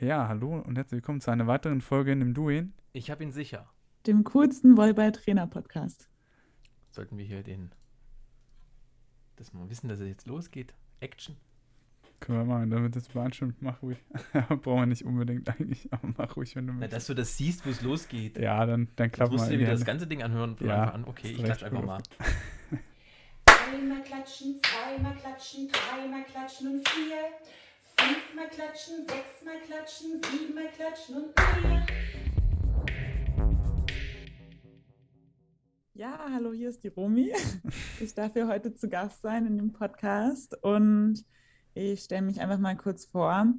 Ja, hallo und herzlich willkommen zu einer weiteren Folge in dem Duin. Ich habe ihn sicher. Dem coolsten Volleyball-Trainer-Podcast. Sollten wir hier den. Dass wir wissen, dass es jetzt losgeht. Action. Können wir machen, damit das übereinstimmt, mach ruhig. Brauchen wir nicht unbedingt eigentlich, aber mach ruhig, wenn du Na, dass du das siehst, wo es losgeht. Ja, dann, dann klappt musst mal. du dir wieder das ganze Ding anhören von Ja, Anfang an. Okay, ich recht, klatsch einfach mal. Einmal klatschen, zweimal klatschen, dreimal klatschen und vier. Fünfmal klatschen, sechsmal klatschen, siebenmal klatschen und mehr. Ja, hallo, hier ist die Romi. Ich darf hier heute zu Gast sein in dem Podcast und ich stelle mich einfach mal kurz vor.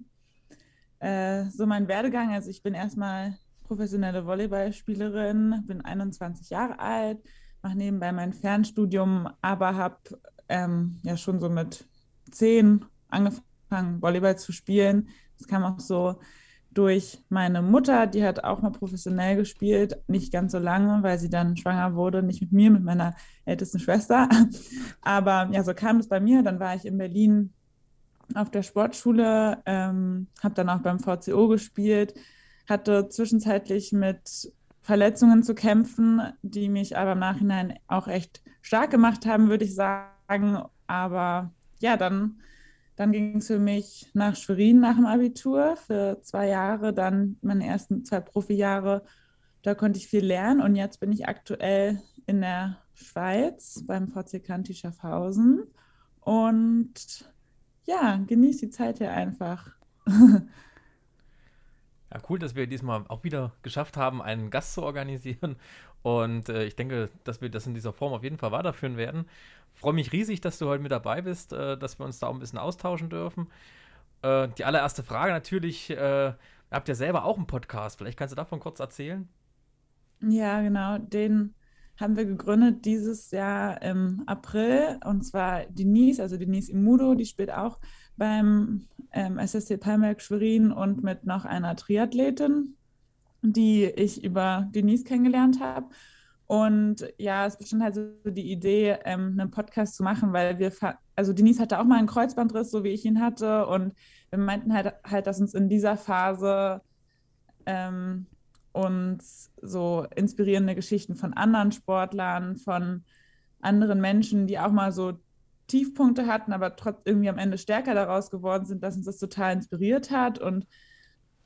Äh, so mein Werdegang, also ich bin erstmal professionelle Volleyballspielerin, bin 21 Jahre alt, mache nebenbei mein Fernstudium, aber habe ähm, ja schon so mit 10 angefangen, Volleyball zu spielen. Das kam auch so durch meine Mutter, die hat auch mal professionell gespielt, nicht ganz so lange, weil sie dann schwanger wurde, nicht mit mir, mit meiner ältesten Schwester. Aber ja, so kam es bei mir. Dann war ich in Berlin auf der Sportschule, ähm, habe dann auch beim VCO gespielt, hatte zwischenzeitlich mit Verletzungen zu kämpfen, die mich aber im Nachhinein auch echt stark gemacht haben, würde ich sagen. Aber ja, dann dann ging es für mich nach Schwerin nach dem Abitur für zwei Jahre, dann meine ersten zwei Profijahre. Da konnte ich viel lernen und jetzt bin ich aktuell in der Schweiz beim VC Kanti Schaffhausen und ja, genieße die Zeit hier einfach. Ja, cool, dass wir diesmal auch wieder geschafft haben, einen Gast zu organisieren. Und äh, ich denke, dass wir das in dieser Form auf jeden Fall weiterführen werden. Freue mich riesig, dass du heute mit dabei bist, äh, dass wir uns da auch ein bisschen austauschen dürfen. Äh, die allererste Frage natürlich, äh, habt ihr selber auch einen Podcast? Vielleicht kannst du davon kurz erzählen? Ja, genau, den haben wir gegründet dieses Jahr im April und zwar Denise, also Denise Imudo, die spielt auch beim ähm, SSC Palmerk Schwerin und mit noch einer Triathletin, die ich über Denise kennengelernt habe. Und ja, es bestand halt so die Idee, ähm, einen Podcast zu machen, weil wir, also Denise hatte auch mal einen Kreuzbandriss, so wie ich ihn hatte. Und wir meinten halt, halt dass uns in dieser Phase ähm, uns so inspirierende Geschichten von anderen Sportlern, von anderen Menschen, die auch mal so Tiefpunkte hatten, aber trotzdem irgendwie am Ende stärker daraus geworden sind, dass uns das total inspiriert hat. Und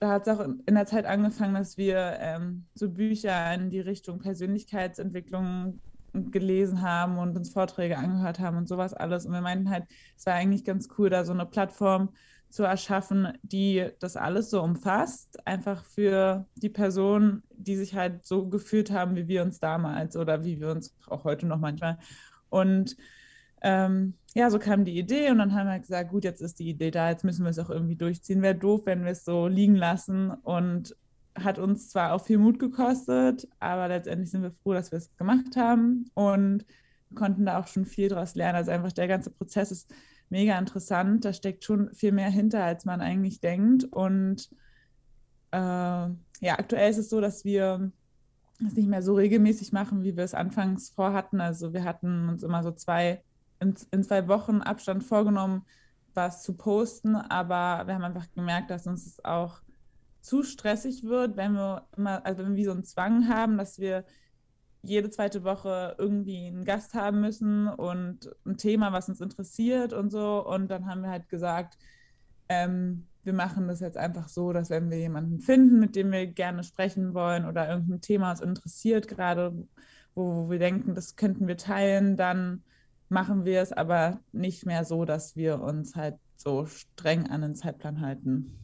da hat es auch in der Zeit angefangen, dass wir ähm, so Bücher in die Richtung Persönlichkeitsentwicklung gelesen haben und uns Vorträge angehört haben und sowas alles. Und wir meinten halt, es war eigentlich ganz cool, da so eine Plattform zu erschaffen, die das alles so umfasst, einfach für die Personen, die sich halt so gefühlt haben, wie wir uns damals oder wie wir uns auch heute noch manchmal. Und ähm, ja, so kam die Idee und dann haben wir gesagt, gut, jetzt ist die Idee da, jetzt müssen wir es auch irgendwie durchziehen. Wäre doof, wenn wir es so liegen lassen und hat uns zwar auch viel Mut gekostet, aber letztendlich sind wir froh, dass wir es gemacht haben und konnten da auch schon viel draus lernen. Also einfach der ganze Prozess ist mega interessant. Da steckt schon viel mehr hinter, als man eigentlich denkt. Und äh, ja, aktuell ist es so, dass wir es nicht mehr so regelmäßig machen, wie wir es anfangs vorhatten. Also wir hatten uns immer so zwei in, in zwei Wochen Abstand vorgenommen, was zu posten, aber wir haben einfach gemerkt, dass uns es auch zu stressig wird, wenn wir immer, also wenn wir so einen Zwang haben, dass wir jede zweite Woche irgendwie einen Gast haben müssen und ein Thema, was uns interessiert und so. Und dann haben wir halt gesagt, ähm, wir machen das jetzt einfach so, dass wenn wir jemanden finden, mit dem wir gerne sprechen wollen oder irgendein Thema uns interessiert, gerade wo, wo wir denken, das könnten wir teilen, dann machen wir es aber nicht mehr so, dass wir uns halt so streng an den Zeitplan halten.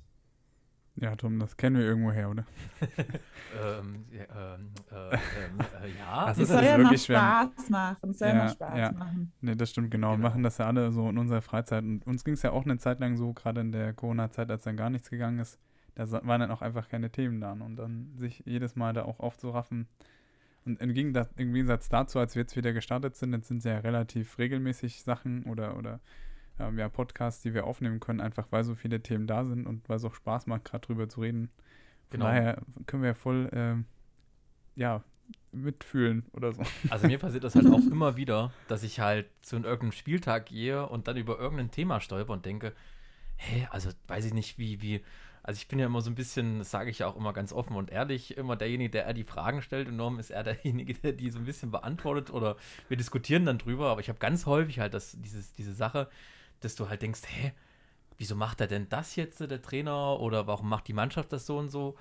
Ja, Tom, das kennen wir irgendwo her, oder? ähm, ja, ähm, äh, ähm, äh, ja. Das Es ist soll jetzt ja wirklich schwer. Spaß machen. Es soll Ja, ja Spaß ja. machen. Ne, das stimmt, genau. Wir Genau. machen das ja alle so in unserer Freizeit. Und uns ging es ja auch eine Zeit lang so, gerade in der Corona-Zeit, als dann gar nichts gegangen ist. Da waren dann auch einfach keine Themen da. Und dann sich jedes Mal da auch aufzuraffen. Im Gegensatz, im Gegensatz dazu, als wir jetzt wieder gestartet sind, jetzt sind es ja relativ regelmäßig Sachen oder, oder ähm, ja, Podcasts, die wir aufnehmen können, einfach weil so viele Themen da sind und weil es auch Spaß macht, gerade drüber zu reden. Von Genau. daher können wir voll, ähm, ja, mitfühlen oder so. Also mir passiert das halt auch immer wieder, dass ich halt zu irgendeinem Spieltag gehe und dann über irgendein Thema stolper und denke, hä, also weiß ich nicht, wie, wie, also ich bin ja immer so ein bisschen, das sage ich ja auch immer ganz offen und ehrlich, immer derjenige, der er die Fragen stellt und Norm ist er derjenige, der die so ein bisschen beantwortet oder wir diskutieren dann drüber, aber ich habe ganz häufig halt das, dieses, diese Sache, dass du halt denkst, hä, wieso macht er denn das jetzt, der Trainer, oder warum macht die Mannschaft das so und so?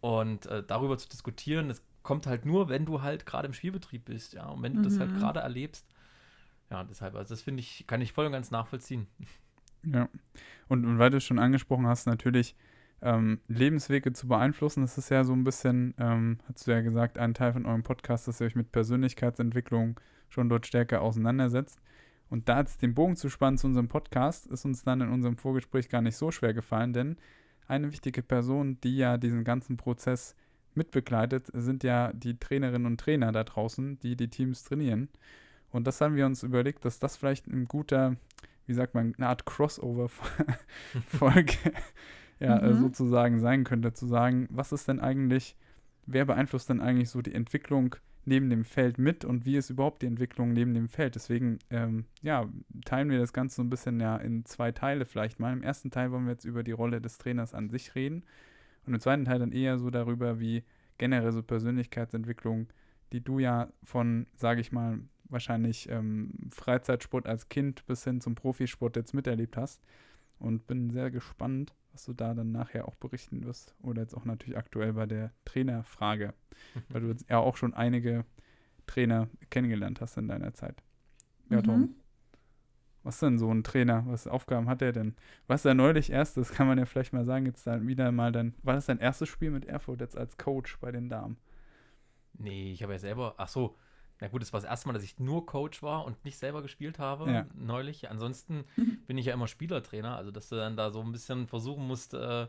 Und äh, darüber zu diskutieren, das kommt halt nur, wenn du halt gerade im Spielbetrieb bist, ja, und wenn du mhm. das halt mhm. gerade erlebst. Ja, deshalb, also das finde ich, kann ich voll und ganz nachvollziehen. Ja, und, und weil du es schon angesprochen hast, natürlich ähm, Lebenswege zu beeinflussen, das ist ja so ein bisschen, ähm, hast du ja gesagt, ein Teil von eurem Podcast, dass ihr euch mit Persönlichkeitsentwicklung schon dort stärker auseinandersetzt. Und da jetzt den Bogen zu spannen zu unserem Podcast, ist uns dann in unserem Vorgespräch gar nicht so schwer gefallen, denn eine wichtige Person, die ja diesen ganzen Prozess mitbegleitet, sind ja die Trainerinnen und Trainer da draußen, die die Teams trainieren. Und das haben wir uns überlegt, dass das vielleicht ein guter, wie sagt man, eine Art Crossover-Folge ja, mhm. sozusagen sein könnte, zu sagen, was ist denn eigentlich, wer beeinflusst denn eigentlich so die Entwicklung neben dem Feld mit und wie ist überhaupt die Entwicklung neben dem Feld. Deswegen, ähm, ja, teilen wir das Ganze so ein bisschen ja in zwei Teile vielleicht mal. Im ersten Teil wollen wir jetzt über die Rolle des Trainers an sich reden und im zweiten Teil dann eher so darüber, wie generell so Persönlichkeitsentwicklung, die du ja von, sage ich mal, wahrscheinlich ähm, Freizeitsport als Kind bis hin zum Profisport jetzt miterlebt hast. Und bin sehr gespannt, was du da dann nachher auch berichten wirst. Oder jetzt auch natürlich aktuell bei der Trainerfrage, weil du jetzt ja auch schon einige Trainer kennengelernt hast in deiner Zeit. Ja, mhm. Tom. Was ist denn so ein Trainer? Was Aufgaben hat er denn? Was er neulich erst, das kann man ja vielleicht mal sagen, jetzt dann wieder mal dann, war das dein erstes Spiel mit Erfurt jetzt als Coach bei den Damen? Nee, ich habe ja selber, ach so, na gut, es war das erste Mal, dass ich nur Coach war und nicht selber gespielt habe, ja. neulich. Ansonsten bin ich ja immer Spielertrainer, also dass du dann da so ein bisschen versuchen musst, äh,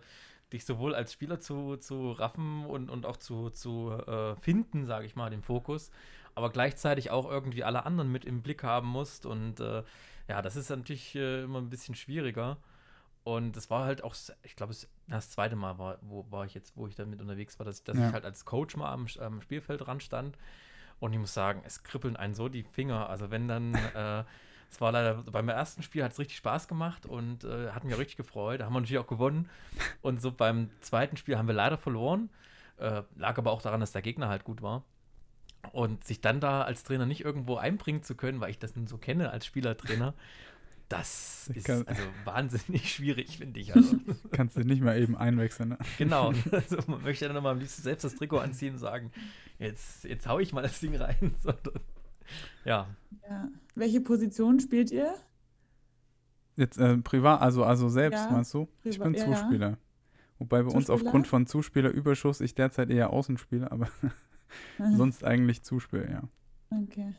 dich sowohl als Spieler zu, zu raffen und, und auch zu, zu äh, finden, sage ich mal, den Fokus, aber gleichzeitig auch irgendwie alle anderen mit im Blick haben musst. Und äh, ja, das ist natürlich äh, immer ein bisschen schwieriger. Und es war halt auch, ich glaube, das zweite Mal war, wo war ich jetzt, wo ich damit unterwegs war, dass, dass ja. ich halt als Coach mal am, am Spielfeld ran stand und ich muss sagen, es kribbeln einen so die Finger. Also wenn dann, äh, es war leider, beim ersten Spiel hat es richtig Spaß gemacht und äh, hat mich auch richtig gefreut. Da haben wir natürlich auch gewonnen. Und so beim zweiten Spiel haben wir leider verloren. Äh, lag aber auch daran, dass der Gegner halt gut war. Und sich dann da als Trainer nicht irgendwo einbringen zu können, weil ich das nun so kenne als Spielertrainer, das ist kann, also wahnsinnig schwierig, finde ich. Also. Kannst du nicht mal eben einwechseln. Ne? Genau. Also man möchte dann nochmal am liebsten selbst das Trikot anziehen und sagen, jetzt, jetzt hau ich mal das Ding rein. ja. ja. Welche Position spielt ihr? Jetzt äh, privat, also, also selbst, ja, meinst du? ich bin ja, Zuspieler. Wobei bei Zuspieler? uns aufgrund von Zuspielerüberschuss ich derzeit eher außen spiele, aber sonst eigentlich Zuspieler, ja. Okay.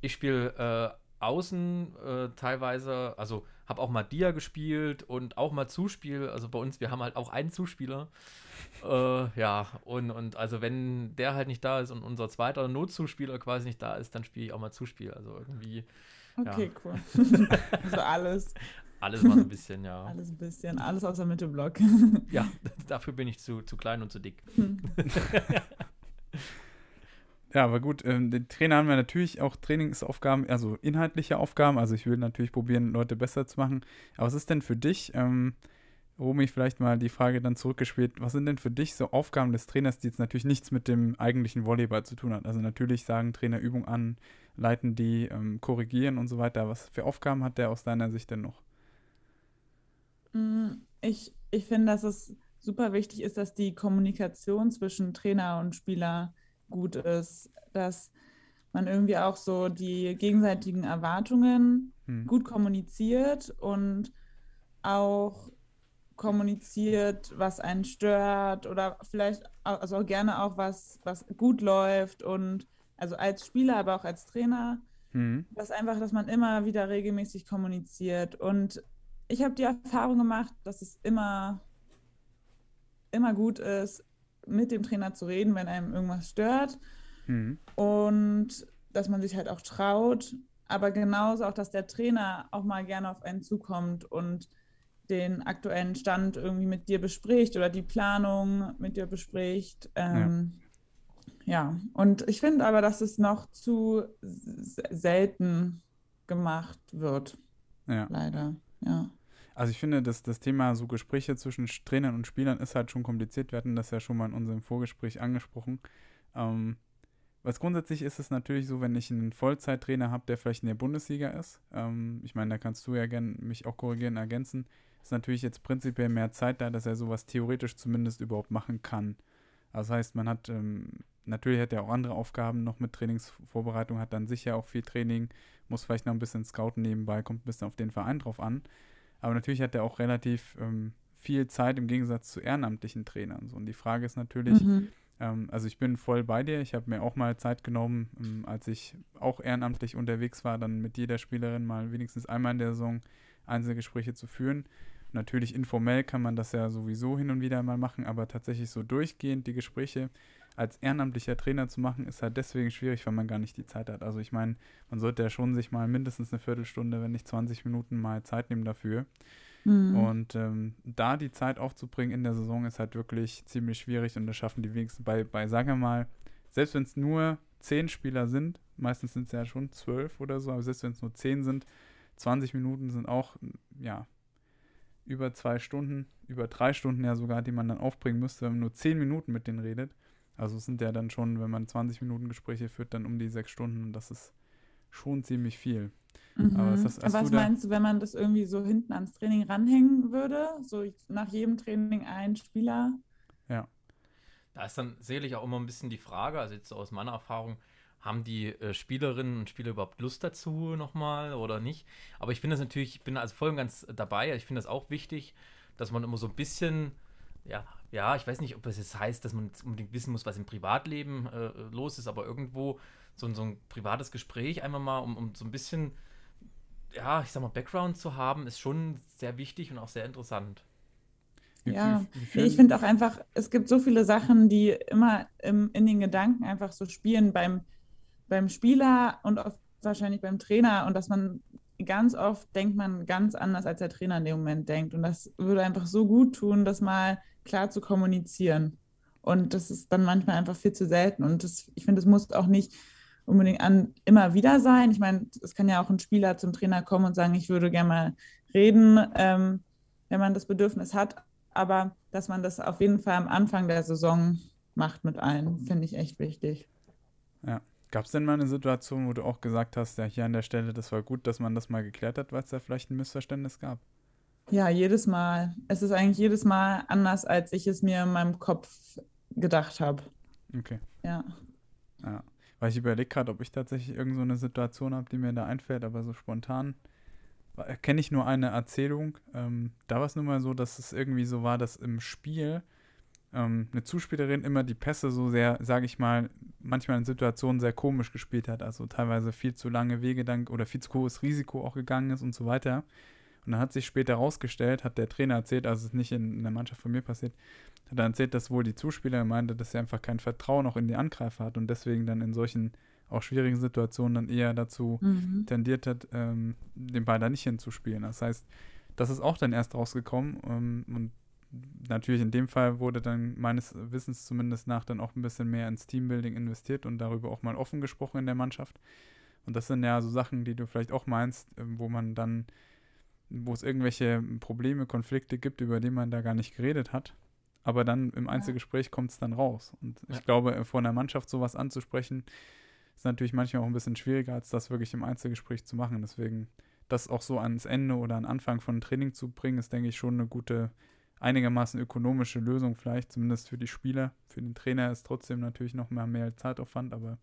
Ich spiele äh, außen äh, teilweise, also habe auch mal Dia gespielt und auch mal Zuspiel. Also bei uns, wir haben halt auch einen Zuspieler. äh, ja, und, und also wenn der halt nicht da ist und unser zweiter Notzuspieler quasi nicht da ist, dann spiele ich auch mal Zuspiel. Also irgendwie. Okay, ja. cool. also alles. Alles mal so ein bisschen, ja. Alles ein bisschen, alles aus der Mitte Block. ja, dafür bin ich zu, zu klein und zu dick. Ja, aber gut, ähm, den Trainer haben wir natürlich auch Trainingsaufgaben, also inhaltliche Aufgaben. Also ich will natürlich probieren, Leute besser zu machen. Aber was ist denn für dich, ähm, Romy, vielleicht mal die Frage dann zurückgespielt, was sind denn für dich so Aufgaben des Trainers, die jetzt natürlich nichts mit dem eigentlichen Volleyball zu tun hat? Also natürlich sagen Trainer Übung an, leiten die, ähm, korrigieren und so weiter. Was für Aufgaben hat der aus deiner Sicht denn noch? Mm, ich, ich finde, dass es super wichtig ist, dass die Kommunikation zwischen Trainer und Spieler gut ist, dass man irgendwie auch so die gegenseitigen Erwartungen hm. gut kommuniziert und auch kommuniziert, was einen stört oder vielleicht also auch gerne auch was, was gut läuft und also als Spieler, aber auch als Trainer, mhm. dass einfach, dass man immer wieder regelmäßig kommuniziert und ich habe die Erfahrung gemacht, dass es immer immer gut ist, mit dem Trainer zu reden, wenn einem irgendwas stört. Mhm. Und dass man sich halt auch traut. Aber genauso auch, dass der Trainer auch mal gerne auf einen zukommt und den aktuellen Stand irgendwie mit dir bespricht oder die Planung mit dir bespricht. Ähm, ja. ja. und ich finde aber, dass es noch zu selten gemacht wird. Ja. Leider, ja. Also ich finde, dass das Thema so Gespräche zwischen Trainern und Spielern ist halt schon kompliziert. Wir hatten das ja schon mal in unserem Vorgespräch angesprochen. Ähm, was grundsätzlich ist es natürlich so, wenn ich einen Vollzeittrainer habe, der vielleicht in der Bundesliga ist. Ähm, ich meine, da kannst du ja gerne mich auch korrigieren, ergänzen. Ist natürlich jetzt prinzipiell mehr Zeit da, dass er sowas theoretisch zumindest überhaupt machen kann. Also das heißt, man hat, ähm, natürlich hat er auch andere Aufgaben noch mit Trainingsvorbereitung, hat dann sicher auch viel Training, muss vielleicht noch ein bisschen Scouten nebenbei, kommt ein bisschen auf den Verein drauf an. Aber natürlich hat er auch relativ ähm, viel Zeit im Gegensatz zu ehrenamtlichen Trainern. So. Und die Frage ist natürlich, mhm. ähm, also ich bin voll bei dir. Ich habe mir auch mal Zeit genommen, ähm, als ich auch ehrenamtlich unterwegs war, dann mit jeder Spielerin mal wenigstens einmal in der Saison Einzelgespräche zu führen. Natürlich informell kann man das ja sowieso hin und wieder mal machen, aber tatsächlich so durchgehend die Gespräche als ehrenamtlicher Trainer zu machen, ist halt deswegen schwierig, weil man gar nicht die Zeit hat. Also ich meine, man sollte ja schon sich mal mindestens eine Viertelstunde, wenn nicht 20 Minuten mal Zeit nehmen dafür. Mhm. Und ähm, da die Zeit aufzubringen in der Saison ist halt wirklich ziemlich schwierig und das schaffen die wenigsten bei, bei sagen wir mal, selbst wenn es nur zehn Spieler sind, meistens sind es ja schon zwölf oder so, aber selbst wenn es nur zehn sind, 20 Minuten sind auch, ja, über zwei Stunden, über drei Stunden ja sogar, die man dann aufbringen müsste, wenn man nur zehn Minuten mit denen redet. Also es sind ja dann schon, wenn man 20 Minuten Gespräche führt, dann um die sechs Stunden und das ist schon ziemlich viel. Mhm. Aber das, Was du meinst du, wenn man das irgendwie so hinten ans Training ranhängen würde? So nach jedem Training ein Spieler? Ja. Da ist dann sicherlich auch immer ein bisschen die Frage, also jetzt aus meiner Erfahrung, haben die äh, Spielerinnen und Spieler überhaupt Lust dazu nochmal oder nicht? Aber ich finde das natürlich, ich bin also voll und ganz dabei. Ich finde das auch wichtig, dass man immer so ein bisschen, ja, ja, ich weiß nicht, ob das jetzt heißt, dass man unbedingt wissen muss, was im Privatleben äh, los ist, aber irgendwo so, so ein privates Gespräch einmal mal, um, um so ein bisschen, ja, ich sag mal, Background zu haben, ist schon sehr wichtig und auch sehr interessant. Ja, ich finde auch einfach, es gibt so viele Sachen, die immer im, in den Gedanken einfach so spielen beim beim Spieler und oft wahrscheinlich beim Trainer und dass man ganz oft denkt man ganz anders, als der Trainer in dem Moment denkt. Und das würde einfach so gut tun, das mal klar zu kommunizieren. Und das ist dann manchmal einfach viel zu selten. Und das, ich finde, es muss auch nicht unbedingt an, immer wieder sein. Ich meine, es kann ja auch ein Spieler zum Trainer kommen und sagen, ich würde gerne mal reden, ähm, wenn man das Bedürfnis hat. Aber dass man das auf jeden Fall am Anfang der Saison macht mit allen, finde ich echt wichtig. Ja. Gab es denn mal eine Situation, wo du auch gesagt hast, ja, hier an der Stelle, das war gut, dass man das mal geklärt hat, weil es da vielleicht ein Missverständnis gab? Ja, jedes Mal. Es ist eigentlich jedes Mal anders, als ich es mir in meinem Kopf gedacht habe. Okay. Ja. Ja. Weil ich überlege gerade, ob ich tatsächlich irgendeine so Situation habe, die mir da einfällt, aber so spontan kenne ich nur eine Erzählung. Ähm, da war es nun mal so, dass es irgendwie so war, dass im Spiel ähm, eine Zuspielerin immer die Pässe so sehr, sage ich mal, manchmal in Situationen sehr komisch gespielt hat, also teilweise viel zu lange Wege dann oder viel zu hohes Risiko auch gegangen ist und so weiter. Und dann hat sich später herausgestellt, hat der Trainer erzählt, also es ist nicht in, in, der Mannschaft von mir passiert, hat er erzählt, dass wohl die Zuspieler meinte, dass er einfach kein Vertrauen auch in die Angreifer hat und deswegen dann in solchen auch schwierigen Situationen dann eher dazu mhm. tendiert hat, ähm, den Ball da nicht hinzuspielen. Das heißt, das ist auch dann erst rausgekommen ähm, und natürlich in dem Fall wurde dann meines Wissens zumindest nach dann auch ein bisschen mehr ins Teambuilding investiert und darüber auch mal offen gesprochen in der Mannschaft. Und das sind ja so Sachen, die du vielleicht auch meinst, ähm, wo man dann, wo es irgendwelche Probleme, Konflikte gibt, über die man da gar nicht geredet hat. Aber dann im Einzelgespräch kommt es dann raus. Und ich ja. glaube, vor einer Mannschaft sowas anzusprechen, ist natürlich manchmal auch ein bisschen schwieriger, als das wirklich im Einzelgespräch zu machen. Deswegen, das auch so ans Ende oder an Anfang von Training zu bringen, ist, denke ich, schon eine gute einigermaßen ökonomische Lösung vielleicht, zumindest für die Spieler. Für den Trainer ist trotzdem natürlich noch mehr, mehr Zeitaufwand, aber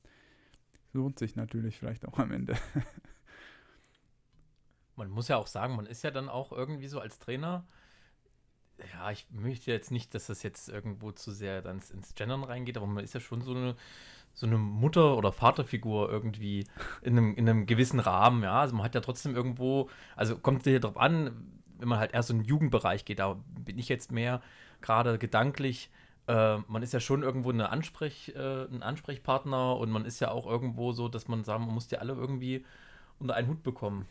lohnt sich natürlich vielleicht auch am Ende. man muss ja auch sagen, man ist ja dann auch irgendwie so als Trainer, ja, ich möchte jetzt nicht, dass das jetzt irgendwo zu sehr dann ins Gendern reingeht, aber man ist ja schon so eine, so eine Mutter- oder Vaterfigur irgendwie in einem, in einem gewissen Rahmen, ja. Also man hat ja trotzdem irgendwo, also kommt es hier drauf an, wenn man halt eher so in den Jugendbereich geht, da bin ich jetzt mehr gerade gedanklich. Äh, man ist ja schon irgendwo eine Ansprech, äh, ein Ansprechpartner und man ist ja auch irgendwo so, dass man sagen, man muss die alle irgendwie unter einen Hut bekommen.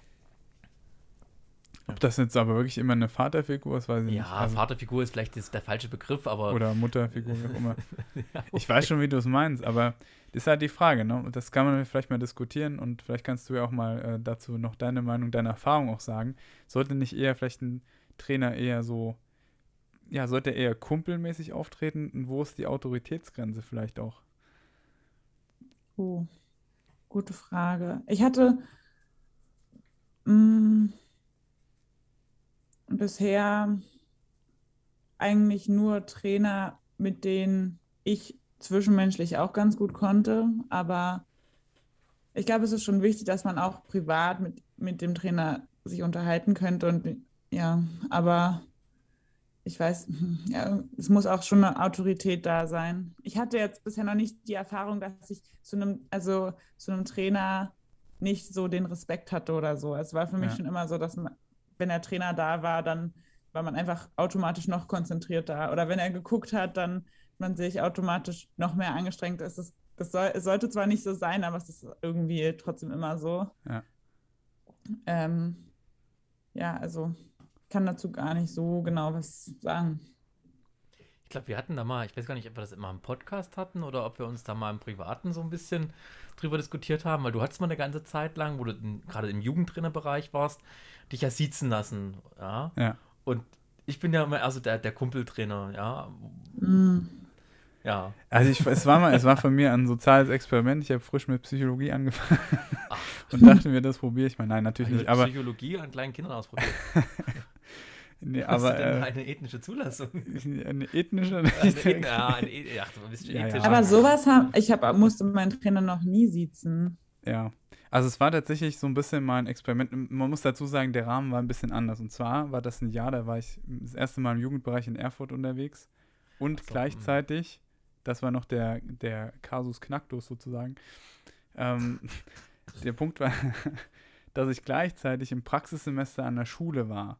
Ob das jetzt aber wirklich immer eine Vaterfigur ist, weiß ich ja, nicht. Ja, also, Vaterfigur ist vielleicht der falsche Begriff, aber. Oder Mutterfigur, wie auch immer. ja, okay. Ich weiß schon, wie du es meinst, aber das ist halt die Frage, ne? Und das kann man vielleicht mal diskutieren und vielleicht kannst du ja auch mal äh, dazu noch deine Meinung, deine Erfahrung auch sagen. Sollte nicht eher vielleicht ein Trainer eher so, ja, sollte er eher kumpelmäßig auftreten? Und wo ist die Autoritätsgrenze vielleicht auch? Oh, gute Frage. Ich hatte mh, mm, bisher eigentlich nur Trainer, mit denen ich zwischenmenschlich auch ganz gut konnte, aber ich glaube, es ist schon wichtig, dass man auch privat mit, mit dem Trainer sich unterhalten könnte und ja, aber ich weiß, ja, es muss auch schon eine Autorität da sein. Ich hatte jetzt bisher noch nicht die Erfahrung, dass ich zu einem, also zu einem Trainer nicht so den Respekt hatte oder so. Es war für mich ja. schon immer so, dass man, wenn der Trainer da war, dann war man einfach automatisch noch konzentrierter. Oder wenn er geguckt hat, dann man sich automatisch noch mehr angestrengt. Es, ist, das soll, es sollte zwar nicht so sein, aber es ist irgendwie trotzdem immer so. Ja. Ähm, ja, also kann dazu gar nicht so genau was sagen. Ich glaube, wir hatten da mal, ich weiß gar nicht, ob wir das immer im Podcast hatten oder ob wir uns da mal im Privaten so ein bisschen drüber diskutiert haben, weil du hattest mal eine ganze Zeit lang, wo du gerade im Jugendtrainerbereich warst, dich ja siezen lassen, ja. Ja. Und ich bin ja immer also der, der Kumpeltrainer, ja. Mm. Ja. Also ich, es war mal, es war von mir ein soziales Experiment. Ich habe frisch mit Psychologie angefangen Ach. und dachte mir, das probiere ich mal. Nein, natürlich also nicht. Aber Psychologie an kleinen Kindern ausprobiert. Nee, Hast aber, du denn äh, eine ethnische Zulassung? Eine ethnische? Eine Ethn ja, eine e ach, du bist ja, ja. Aber sowas haben, ich hab, musste meinen Trainer noch nie siezen. Ja, also es war tatsächlich so ein bisschen mal ein Experiment. Man muss dazu sagen, der Rahmen war ein bisschen anders. Und zwar war das ein Jahr, da war ich das erste Mal im Jugendbereich in Erfurt unterwegs. Und so, gleichzeitig, das war noch der, der Kasus Knacktus sozusagen, ähm, der Punkt war, dass ich gleichzeitig im Praxissemester an der Schule war.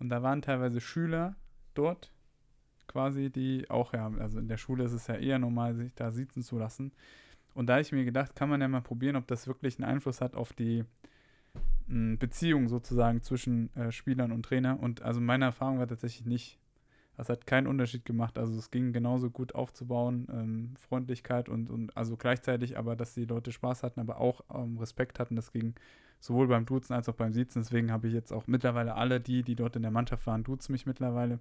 Und da waren teilweise Schüler dort, quasi, die auch, ja, also in der Schule ist es ja eher normal, sich da sitzen zu lassen. Und da habe ich mir gedacht, kann man ja mal probieren, ob das wirklich einen Einfluss hat auf die hm, Beziehung sozusagen zwischen äh, Spielern und Trainer. Und also meine Erfahrung war tatsächlich nicht. Das hat keinen Unterschied gemacht. Also es ging genauso gut aufzubauen, ähm, Freundlichkeit und, und also gleichzeitig aber, dass die Leute Spaß hatten, aber auch ähm, Respekt hatten. Das ging sowohl beim Duzen als auch beim Siezen. Deswegen habe ich jetzt auch mittlerweile alle die, die dort in der Mannschaft waren, duzen mich mittlerweile.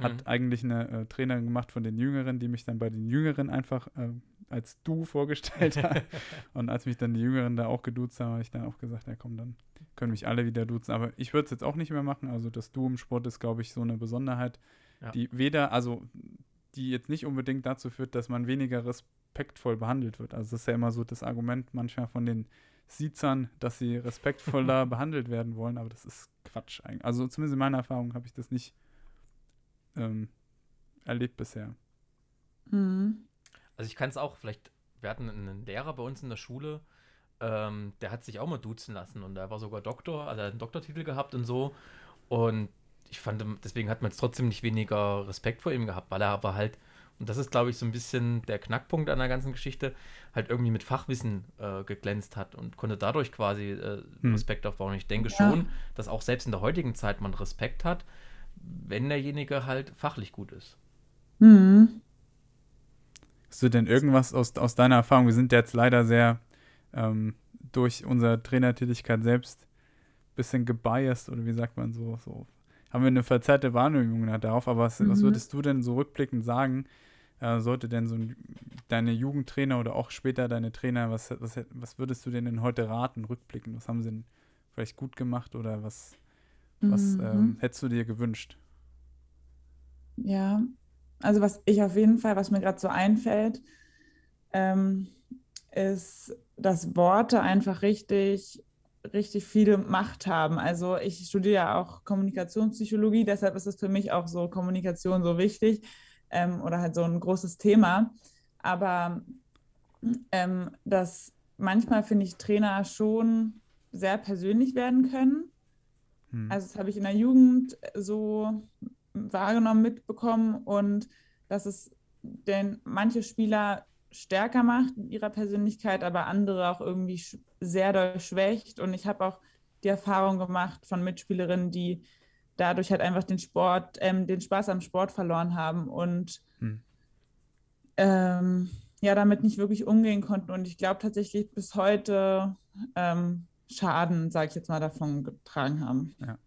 Hat mhm. eigentlich eine äh, Trainerin gemacht von den Jüngeren, die mich dann bei den Jüngeren einfach äh, als du vorgestellt hat. und als mich dann die Jüngeren da auch geduzt haben, habe ich dann auch gesagt, ja komm, dann können mich alle wieder duzen. Aber ich würde es jetzt auch nicht mehr machen. Also das Du im Sport ist, glaube ich, so eine Besonderheit, ja. die weder, also die jetzt nicht unbedingt dazu führt, dass man weniger respektvoll behandelt wird. Also das ist ja immer so das Argument manchmal von den Siezern, dass sie respektvoller behandelt werden wollen, aber das ist Quatsch eigentlich. Also zumindest in meiner Erfahrung habe ich das nicht ähm, erlebt bisher. Mhm. Also ich kann es auch, vielleicht, wir hatten einen Lehrer bei uns in der Schule, ähm, der hat sich auch mal duzen lassen und der war sogar Doktor, also er hat einen Doktortitel gehabt und so. Und ich fand, deswegen hat man jetzt trotzdem nicht weniger Respekt vor ihm gehabt, weil er aber halt und das ist, glaube ich, so ein bisschen der Knackpunkt an der ganzen Geschichte, halt irgendwie mit Fachwissen äh, geglänzt hat und konnte dadurch quasi äh, hm. Respekt aufbauen. Ich denke ja. schon, dass auch selbst in der heutigen Zeit man Respekt hat, wenn derjenige halt fachlich gut ist. Mhm. Hast du denn irgendwas aus, aus deiner Erfahrung? Wir sind jetzt leider sehr ähm, durch unsere Trainertätigkeit selbst ein bisschen gebiased oder wie sagt man so, so haben wir eine verzerrte Wahrnehmung darauf. Aber was, mhm. was würdest du denn so rückblickend sagen, äh, sollte denn so ein, deine Jugendtrainer oder auch später deine Trainer, was, was, was würdest du denn heute raten, rückblicken? Was haben sie denn vielleicht gut gemacht oder was, was mhm. ähm, hättest du dir gewünscht? Ja, also was ich auf jeden Fall, was mir gerade so einfällt, ähm, ist, dass Worte einfach richtig, richtig viel Macht haben. Also ich studiere ja auch Kommunikationspsychologie, deshalb ist es für mich auch so Kommunikation so wichtig ähm, oder halt so ein großes Thema. Aber ähm, dass manchmal finde ich Trainer schon sehr persönlich werden können. Hm. Also das habe ich in der Jugend so wahrgenommen, mitbekommen und dass es denn manche Spieler stärker macht in ihrer Persönlichkeit, aber andere auch irgendwie sehr doll schwächt. Und ich habe auch die Erfahrung gemacht von Mitspielerinnen, die dadurch halt einfach den Sport, ähm, den Spaß am Sport verloren haben und hm. ähm, ja, damit nicht wirklich umgehen konnten. Und ich glaube tatsächlich bis heute ähm, Schaden, sage ich jetzt mal, davon getragen haben. Ja.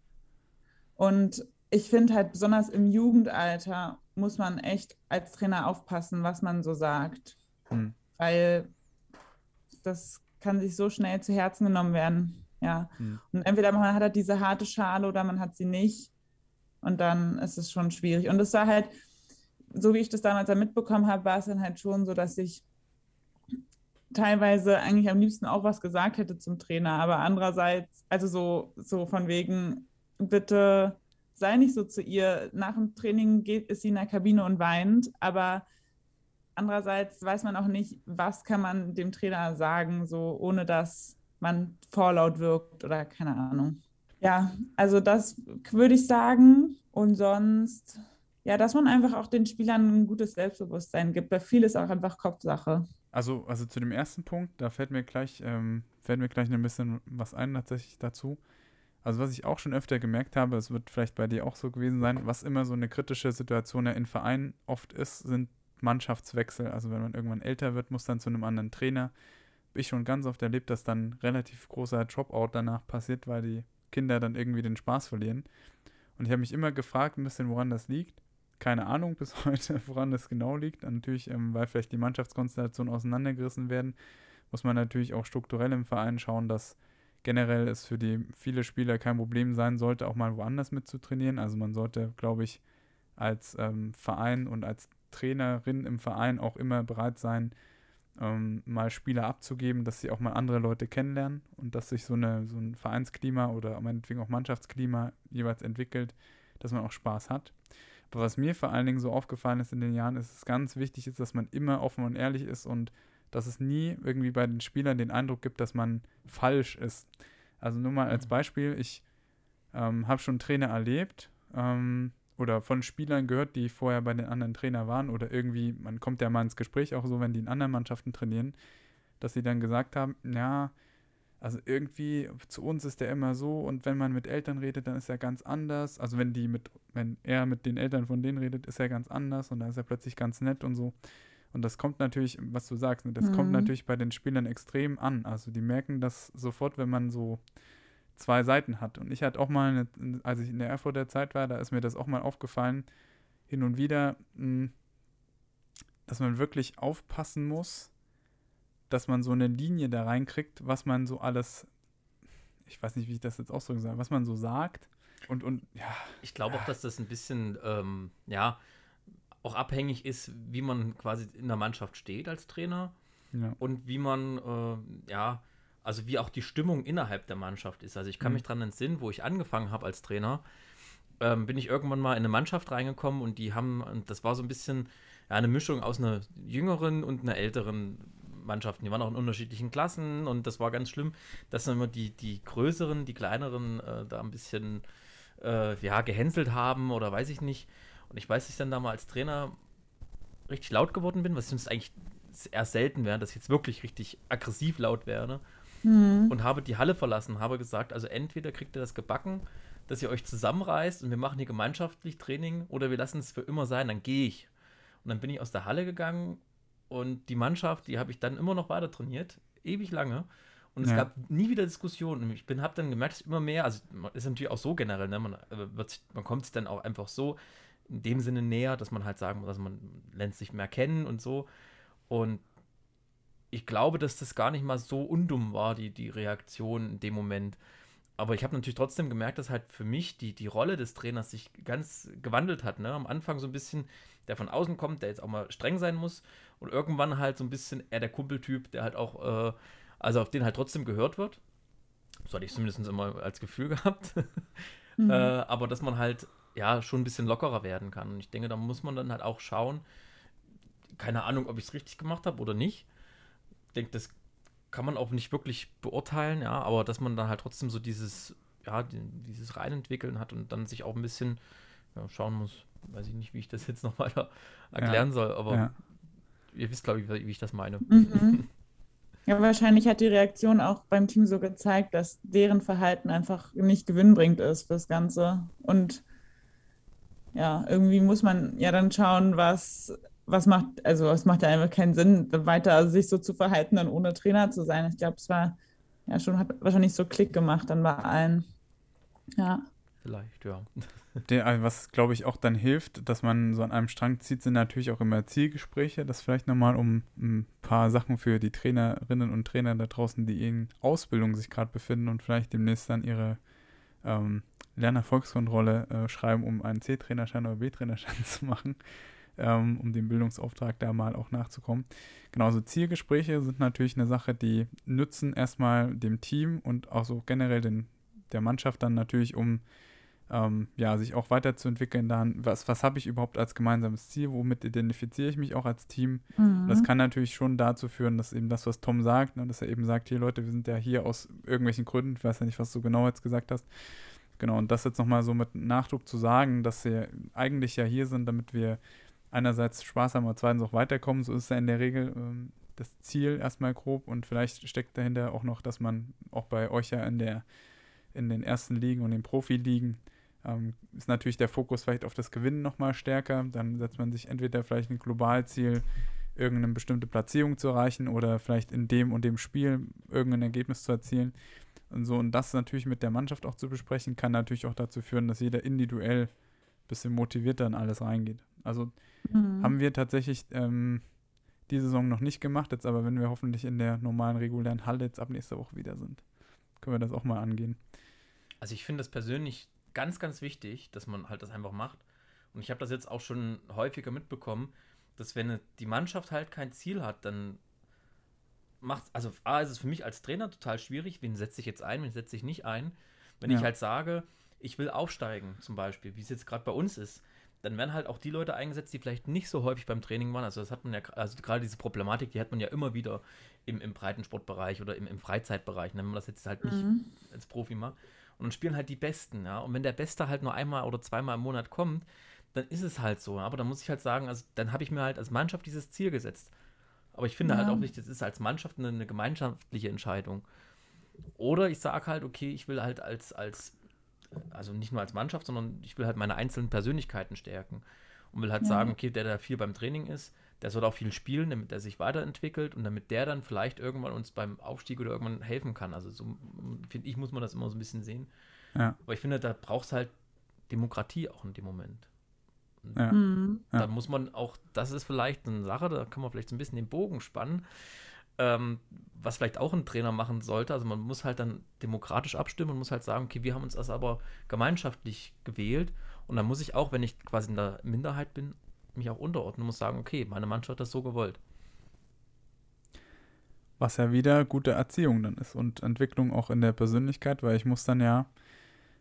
Und ich finde halt besonders im Jugendalter muss man echt als Trainer aufpassen, was man so sagt. Hm. Weil das kann sich so schnell zu Herzen genommen werden. Ja. Hm. Und entweder man hat halt diese harte Schale oder man hat sie nicht. Und dann ist es schon schwierig. Und es war halt, so wie ich das damals dann mitbekommen habe, war es dann halt schon so, dass ich teilweise eigentlich am liebsten auch was gesagt hätte zum Trainer, aber andererseits, also so, so von wegen, bitte sei nicht so zu ihr. Nach dem Training geht, ist sie in der Kabine und weint, aber andererseits weiß man auch nicht, was kann man dem Trainer sagen, so ohne dass man vorlaut wirkt oder keine Ahnung. Ja, also das würde ich sagen. Und sonst, ja, dass man einfach auch den Spielern ein gutes Selbstbewusstsein gibt, weil viel ist auch einfach Kopfsache. Also, also zu dem ersten Punkt, da fällt mir gleich, ähm, fällt mir gleich ein bisschen was ein tatsächlich dazu. Also was ich auch schon öfter gemerkt habe, es wird vielleicht bei dir auch so gewesen sein, was immer so eine kritische Situation ja in Vereinen oft ist, sind Mannschaftswechsel. Also wenn man irgendwann älter wird, muss dann zu einem anderen Trainer. Ich schon ganz oft erlebt, dass dann relativ großer Dropout danach passiert, weil die Kinder dann irgendwie den Spaß verlieren. Und ich habe mich immer gefragt, ein bisschen, woran das liegt keine Ahnung bis heute, woran das genau liegt. Und natürlich, ähm, weil vielleicht die Mannschaftskonstellationen auseinandergerissen werden, muss man natürlich auch strukturell im Verein schauen, dass generell es für die viele Spieler kein Problem sein sollte, auch mal woanders mitzutrainieren. Also man sollte, glaube ich, als ähm, Verein und als Trainerin im Verein auch immer bereit sein, ähm, mal Spieler abzugeben, dass sie auch mal andere Leute kennenlernen und dass sich so, eine, so ein Vereinsklima oder meinetwegen auch Mannschaftsklima jeweils entwickelt, dass man auch Spaß hat. Aber was mir vor allen Dingen so aufgefallen ist in den Jahren, ist es ganz wichtig ist, dass man immer offen und ehrlich ist und dass es nie irgendwie bei den Spielern den Eindruck gibt, dass man falsch ist. Also nur mal als mhm. Beispiel, ich ähm, habe schon Trainer erlebt ähm, oder von Spielern gehört, die vorher bei den anderen Trainer waren oder irgendwie, man kommt ja mal ins Gespräch auch so, wenn die in anderen Mannschaften trainieren, dass sie dann gesagt haben, ja, also irgendwie, zu uns ist der immer so und wenn man mit Eltern redet, dann ist er ganz anders. Also wenn die mit, wenn er mit den Eltern von denen redet, ist er ganz anders und dann ist er plötzlich ganz nett und so. Und das kommt natürlich, was du sagst, ne, das mhm. kommt natürlich bei den Spielern extrem an. Also die merken das sofort, wenn man so zwei Seiten hat. Und ich hatte auch mal, eine, als ich in der Erfurter Zeit war, da ist mir das auch mal aufgefallen, hin und wieder, hm, dass man wirklich aufpassen muss, dass man so eine Linie da reinkriegt, was man so alles, ich weiß nicht, wie ich das jetzt ausdrücken soll, was man so sagt. Und, und ja. Ich glaube auch, dass das ein bisschen, ähm, ja, auch abhängig ist, wie man quasi in der Mannschaft steht als Trainer ja. und wie man, äh, ja, also wie auch die Stimmung innerhalb der Mannschaft ist. Also ich kann mhm. mich daran entsinnen, wo ich angefangen habe als Trainer, ähm, bin ich irgendwann mal in eine Mannschaft reingekommen und die haben, und das war so ein bisschen ja, eine Mischung aus einer jüngeren und einer älteren Mannschaften, die waren auch in unterschiedlichen Klassen und das war ganz schlimm, dass dann immer die, die größeren, die kleineren äh, da ein bisschen äh, ja, gehänselt haben oder weiß ich nicht. Und ich weiß, dass ich dann da mal als Trainer richtig laut geworden bin, was sonst eigentlich eher selten wäre, dass ich jetzt wirklich richtig aggressiv laut werde. Mhm. Und habe die Halle verlassen, habe gesagt, also entweder kriegt ihr das gebacken, dass ihr euch zusammenreißt und wir machen hier gemeinschaftlich Training oder wir lassen es für immer sein, dann gehe ich. Und dann bin ich aus der Halle gegangen und die Mannschaft, die habe ich dann immer noch weiter trainiert, ewig lange. Und es ja. gab nie wieder Diskussionen. Ich habe dann gemerkt, dass immer mehr, also ist natürlich auch so generell, ne, man, äh, wird, man kommt sich dann auch einfach so in dem Sinne näher, dass man halt sagen muss, also man lernt sich mehr kennen und so. Und ich glaube, dass das gar nicht mal so undumm war, die, die Reaktion in dem Moment. Aber ich habe natürlich trotzdem gemerkt, dass halt für mich die, die Rolle des Trainers sich ganz gewandelt hat. Ne? Am Anfang so ein bisschen, der von außen kommt, der jetzt auch mal streng sein muss. Und irgendwann halt so ein bisschen eher der Kumpeltyp, der halt auch, äh, also auf den halt trotzdem gehört wird. So hatte ich zumindest immer als Gefühl gehabt. mhm. äh, aber dass man halt ja schon ein bisschen lockerer werden kann. Und ich denke, da muss man dann halt auch schauen, keine Ahnung, ob ich es richtig gemacht habe oder nicht. Ich denke, das kann man auch nicht wirklich beurteilen, ja, aber dass man dann halt trotzdem so dieses, ja, dieses Reinentwickeln hat und dann sich auch ein bisschen ja, schauen muss, weiß ich nicht, wie ich das jetzt noch weiter erklären ja. soll, aber ja. ihr wisst, glaube ich, wie ich das meine. Mhm. Ja, wahrscheinlich hat die Reaktion auch beim Team so gezeigt, dass deren Verhalten einfach nicht gewinnbringend ist fürs Ganze. Und ja, irgendwie muss man ja dann schauen, was, was macht, also es macht ja einfach keinen Sinn, weiter sich so zu verhalten, dann ohne Trainer zu sein. Ich glaube, es war ja schon, hat wahrscheinlich so Klick gemacht dann bei allen. Ja. vielleicht, ja. Der, also was, glaube ich, auch dann hilft, dass man so an einem Strang zieht, sind natürlich auch immer Zielgespräche. Das vielleicht nochmal um ein paar Sachen für die Trainerinnen und Trainer da draußen, die in Ausbildung sich gerade befinden und vielleicht demnächst dann ihre ähm, Lernerfolgskontrolle äh, schreiben, um einen C-Trainerschein oder B-Trainerschein zu machen, ähm, um dem Bildungsauftrag da mal auch nachzukommen. Genauso Zielgespräche sind natürlich eine Sache, die nützen erstmal dem Team und auch so generell den, der Mannschaft dann natürlich, um ähm, ja, sich auch weiterzuentwickeln, dann, was, was habe ich überhaupt als gemeinsames Ziel, womit identifiziere ich mich auch als Team. Mhm. Das kann natürlich schon dazu führen, dass eben das, was Tom sagt, ne, dass er eben sagt, hier Leute, wir sind ja hier aus irgendwelchen Gründen, ich weiß ja nicht, was du genau jetzt gesagt hast. Genau, und das jetzt nochmal so mit Nachdruck zu sagen, dass wir eigentlich ja hier sind, damit wir einerseits Spaß haben, aber zweitens auch weiterkommen, so ist ja in der Regel ähm, das Ziel erstmal grob und vielleicht steckt dahinter auch noch, dass man auch bei euch ja in der in den ersten Ligen und den Profiligen ähm, ist natürlich der Fokus vielleicht auf das Gewinnen nochmal stärker. Dann setzt man sich entweder vielleicht ein Globalziel, irgendeine bestimmte Platzierung zu erreichen oder vielleicht in dem und dem Spiel irgendein Ergebnis zu erzielen. Und so, und das natürlich mit der Mannschaft auch zu besprechen, kann natürlich auch dazu führen, dass jeder individuell ein bisschen motivierter in alles reingeht. Also mhm. haben wir tatsächlich ähm, die Saison noch nicht gemacht, jetzt aber wenn wir hoffentlich in der normalen regulären Halle jetzt ab nächster Woche wieder sind, können wir das auch mal angehen. Also ich finde das persönlich ganz, ganz wichtig, dass man halt das einfach macht. Und ich habe das jetzt auch schon häufiger mitbekommen, dass wenn die Mannschaft halt kein Ziel hat, dann macht also A ist es für mich als Trainer total schwierig, wen setze ich jetzt ein, wen setze ich nicht ein. Wenn ja. ich halt sage, ich will aufsteigen, zum Beispiel, wie es jetzt gerade bei uns ist, dann werden halt auch die Leute eingesetzt, die vielleicht nicht so häufig beim Training waren. Also das hat man ja, also gerade diese Problematik, die hat man ja immer wieder im, im Breitensportbereich oder im, im Freizeitbereich, wenn man das jetzt halt nicht mhm. als Profi macht. Und dann spielen halt die Besten, ja. Und wenn der Beste halt nur einmal oder zweimal im Monat kommt, dann ist es halt so. Aber dann muss ich halt sagen, also dann habe ich mir halt als Mannschaft dieses Ziel gesetzt. Aber ich finde halt ja. halt auch wichtig, das ist als Mannschaft eine, eine gemeinschaftliche Entscheidung. Oder ich sage halt, okay, ich will halt als, als, also nicht nur als Mannschaft, sondern ich will halt meine einzelnen Persönlichkeiten stärken. Und will halt ja. sagen, okay, der, der viel beim Training ist, der soll auch viel spielen, damit er sich weiterentwickelt und damit der dann vielleicht irgendwann uns beim Aufstieg oder irgendwann helfen kann. Also so finde ich, muss man das immer so ein bisschen sehen. Ja. Aber ich finde, da braucht es halt Demokratie auch in dem Moment. Ja. Mhm. Da muss man auch, das ist vielleicht eine Sache, da kann man vielleicht so ein bisschen den Bogen spannen, ähm, was vielleicht auch ein Trainer machen sollte. Also man muss halt dann demokratisch abstimmen und muss halt sagen, okay, wir haben uns das aber gemeinschaftlich gewählt und dann muss ich auch, wenn ich quasi in der Minderheit bin, mich auch unterordnen und muss sagen, okay, meine Mannschaft hat das so gewollt. Was ja wieder gute Erziehung dann ist und Entwicklung auch in der Persönlichkeit, weil ich muss dann ja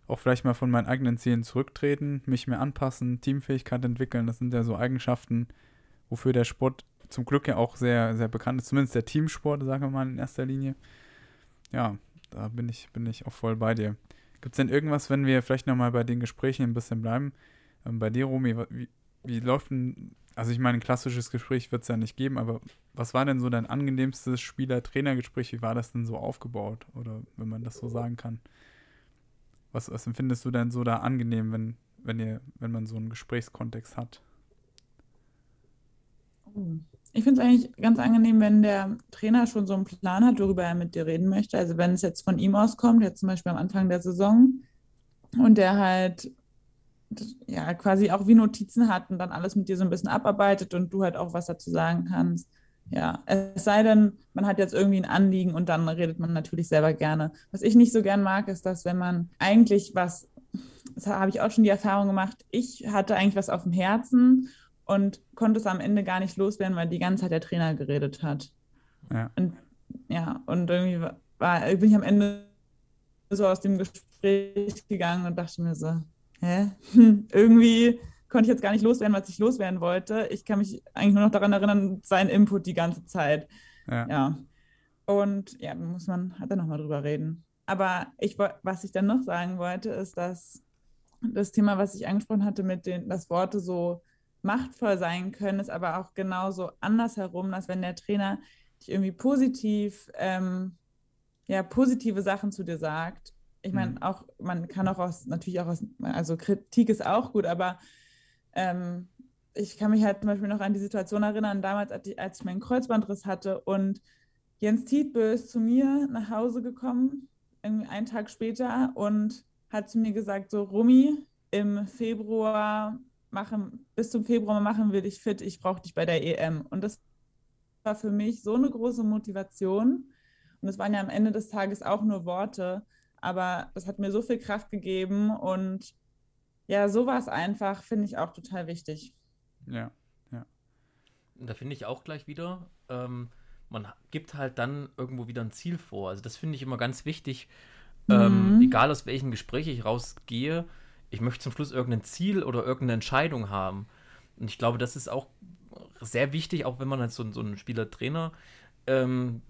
auch vielleicht mal von meinen eigenen Zielen zurücktreten, mich mehr anpassen, Teamfähigkeit entwickeln. Das sind ja so Eigenschaften, wofür der Sport zum Glück ja auch sehr, sehr bekannt ist, zumindest der Teamsport, sagen wir mal in erster Linie. Ja, da bin ich, bin ich auch voll bei dir. Gibt es denn irgendwas, wenn wir vielleicht nochmal bei den Gesprächen ein bisschen bleiben? Ähm, bei dir, Romy, wie, wie läuft denn, also ich meine, ein klassisches Gespräch wird es ja nicht geben, aber was war denn so dein angenehmstes Spieler-Trainer-Gespräch? Wie war das denn so aufgebaut? Oder wenn man das so sagen kann? Was, was empfindest du denn so da angenehm, wenn, wenn ihr, wenn man so einen Gesprächskontext hat? Ich finde es eigentlich ganz angenehm, wenn der Trainer schon so einen Plan hat, worüber er mit dir reden möchte. Also wenn es jetzt von ihm auskommt, jetzt zum Beispiel am Anfang der Saison, und der halt ja quasi auch wie Notizen hat und dann alles mit dir so ein bisschen abarbeitet und du halt auch was dazu sagen kannst. Ja, es sei denn, man hat jetzt irgendwie ein Anliegen und dann redet man natürlich selber gerne. Was ich nicht so gern mag, ist, dass wenn man eigentlich was, das habe ich auch schon die Erfahrung gemacht, ich hatte eigentlich was auf dem Herzen und konnte es am Ende gar nicht loswerden, weil die ganze Zeit der Trainer geredet hat. Ja. Und ja, und irgendwie war, bin ich am Ende so aus dem Gespräch gegangen und dachte mir so, hä? Irgendwie konnte ich jetzt gar nicht loswerden, was ich loswerden wollte. Ich kann mich eigentlich nur noch daran erinnern, sein Input die ganze Zeit. Ja. ja. Und ja, muss man, hat er nochmal drüber reden. Aber ich, was ich dann noch sagen wollte, ist, dass das Thema, was ich angesprochen hatte, mit den, dass Worte so machtvoll sein können, ist aber auch genauso andersherum, dass wenn der Trainer dich irgendwie positiv, ähm, ja, positive Sachen zu dir sagt ich meine, mhm. auch, man kann auch aus, natürlich auch aus, also Kritik ist auch gut, aber ähm, ich kann mich halt zum Beispiel noch an die Situation erinnern, damals, als ich, meinen Kreuzbandriss hatte und Jens Tietbö ist zu mir nach Hause gekommen, irgendwie einen Tag später und hat zu mir gesagt, so Rumi, im Februar machen, bis zum Februar machen wir dich fit, ich brauche dich bei der EM. Und das war für mich so eine große Motivation. Und es waren ja am Ende des Tages auch nur Worte, aber das hat mir so viel Kraft gegeben und ja, sowas einfach finde ich auch total wichtig. Ja, ja. Da finde ich auch gleich wieder, ähm, man gibt halt dann irgendwo wieder ein Ziel vor. Also das finde ich immer ganz wichtig, ähm, Mhm. egal aus welchem Gespräch ich rausgehe, ich möchte zum Schluss irgendein Ziel oder irgendeine Entscheidung haben. Und ich glaube, das ist auch sehr wichtig, auch wenn man halt so, so ein Spieler-Trainer ähm,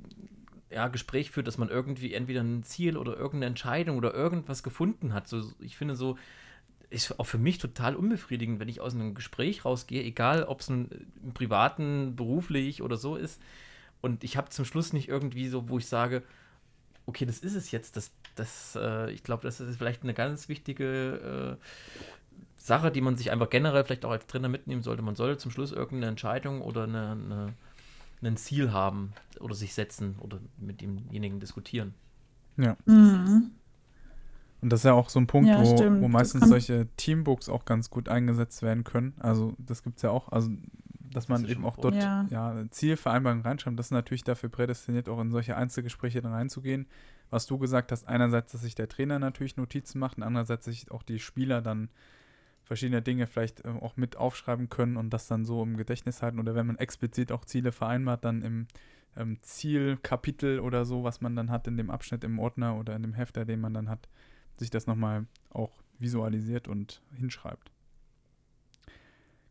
ja, Gespräch führt, dass man irgendwie entweder ein Ziel oder irgendeine Entscheidung oder irgendwas gefunden hat. So, ich finde so, ist auch für mich total unbefriedigend, wenn ich aus einem Gespräch rausgehe, egal ob es im privaten, beruflich oder so ist. Und ich habe zum Schluss nicht irgendwie so, wo ich sage, okay, das ist es jetzt. Das, das, äh, ich glaube, das ist vielleicht eine ganz wichtige äh, Sache, die man sich einfach generell vielleicht auch als Trainer mitnehmen sollte. Man sollte zum Schluss irgendeine Entscheidung oder eine, eine, ein Ziel haben oder sich setzen oder mit demjenigen diskutieren. Mhm. Und das ist ja auch so ein Punkt, Ja, wo, stimmt. wo meistens solche Teambooks auch ganz gut eingesetzt werden können. Also das gibt es ja auch, also dass man ist eben auch dort Ja. ja. Zielvereinbarungen reinschreibt. Das ist natürlich dafür prädestiniert, auch in solche Einzelgespräche dann reinzugehen. Was du gesagt hast, einerseits, dass sich der Trainer natürlich Notizen macht und andererseits sich auch die Spieler dann verschiedene Dinge vielleicht äh, auch mit aufschreiben können und das dann so im Gedächtnis halten. Oder wenn man explizit auch Ziele vereinbart, dann im ähm, Zielkapitel oder so, was man dann hat in dem Abschnitt im Ordner oder in dem Hefter, den man dann hat, sich das nochmal auch visualisiert und hinschreibt.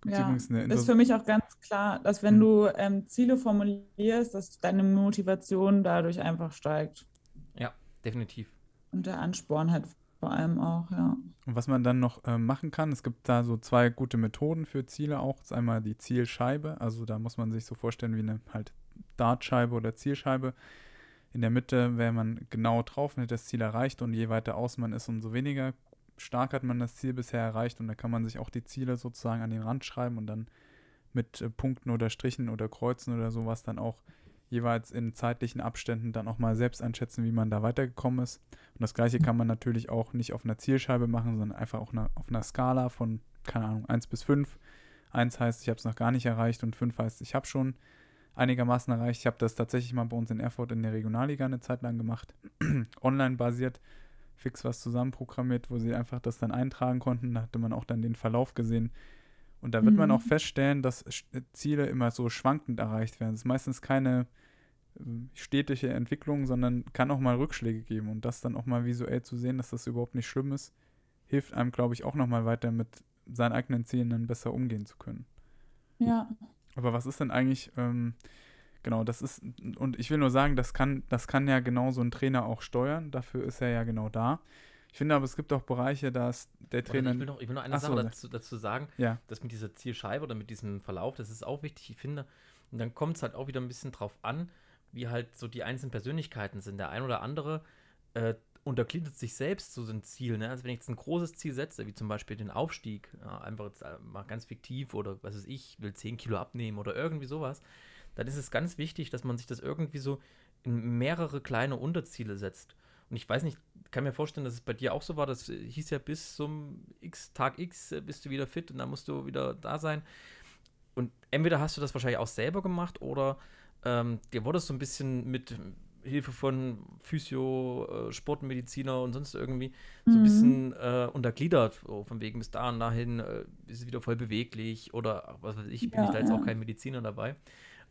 Ja, ist für mich auch ganz klar, dass wenn Mhm. du ähm, Ziele formulierst, dass deine Motivation dadurch einfach steigt. Ja, definitiv. Und der Ansporn halt vor allem auch, ja. Und was man dann noch ähm, machen kann, es gibt da so zwei gute Methoden für Ziele auch. Das ist einmal die Zielscheibe, also da muss man sich so vorstellen wie eine halt Dartscheibe oder Zielscheibe. In der Mitte wäre man genau drauf und hat das Ziel erreicht und je weiter aus man ist, umso weniger stark hat man das Ziel bisher erreicht und da kann man sich auch die Ziele sozusagen an den Rand schreiben und dann mit äh, Punkten oder Strichen oder Kreuzen oder sowas dann auch jeweils in zeitlichen Abständen dann auch mal selbst einschätzen, wie man da weitergekommen ist. Und das gleiche kann man natürlich auch nicht auf einer Zielscheibe machen, sondern einfach auch auf einer Skala von, keine Ahnung, 1 bis 5. 1 heißt, ich habe es noch gar nicht erreicht und 5 heißt, ich habe schon einigermaßen erreicht. Ich habe das tatsächlich mal bei uns in Erfurt in der Regionalliga eine Zeit lang gemacht, online basiert, fix was zusammenprogrammiert, wo sie einfach das dann eintragen konnten. Da hatte man auch dann den Verlauf gesehen. Und da wird man Mhm. auch feststellen, dass Ziele immer so schwankend erreicht werden. Es ist meistens keine äh, stetige Entwicklung, sondern kann auch mal Rückschläge geben. Und das dann auch mal visuell zu sehen, dass das überhaupt nicht schlimm ist, hilft einem, glaube ich, auch nochmal weiter mit seinen eigenen Zielen dann besser umgehen zu können. Ja, Aber was ist denn eigentlich, ähm, genau, das ist, und ich will nur sagen, das kann, das kann ja genau so ein Trainer auch steuern, dafür ist er ja genau da. Ich finde aber, es gibt auch Bereiche, da ist der Trainer. Ich will noch, ich will noch eine Ach so, Sache dazu, dazu sagen. Ja, das mit dieser Zielscheibe oder mit diesem Verlauf, das ist auch wichtig, ich finde. Und dann kommt es halt auch wieder ein bisschen drauf an, wie halt so die einzelnen Persönlichkeiten sind. Der ein oder andere äh, untergliedert sich selbst so ein Ziel. Ne? Also wenn ich jetzt ein großes Ziel setze, wie zum Beispiel den Aufstieg, ja, einfach jetzt äh, mal ganz fiktiv oder was weiß ich, will 10 Kilo abnehmen oder irgendwie sowas, dann ist es ganz wichtig, dass man sich das irgendwie so in mehrere kleine Unterziele setzt. Und ich weiß nicht, kann mir vorstellen, dass es bei dir auch so war. Das äh, hieß ja bis zum X, Tag X äh, bist du wieder fit und dann musst du wieder da sein. Und entweder hast du das wahrscheinlich auch selber gemacht oder ähm, dir wurde es so ein bisschen mit Hilfe von Physio, äh, Sportmediziner und sonst irgendwie so ein Mhm. bisschen äh, untergliedert. So von wegen bis da und dahin äh, ist es wieder voll beweglich oder was weiß ich, bin Ja, ich da jetzt auch ja. kein Mediziner dabei.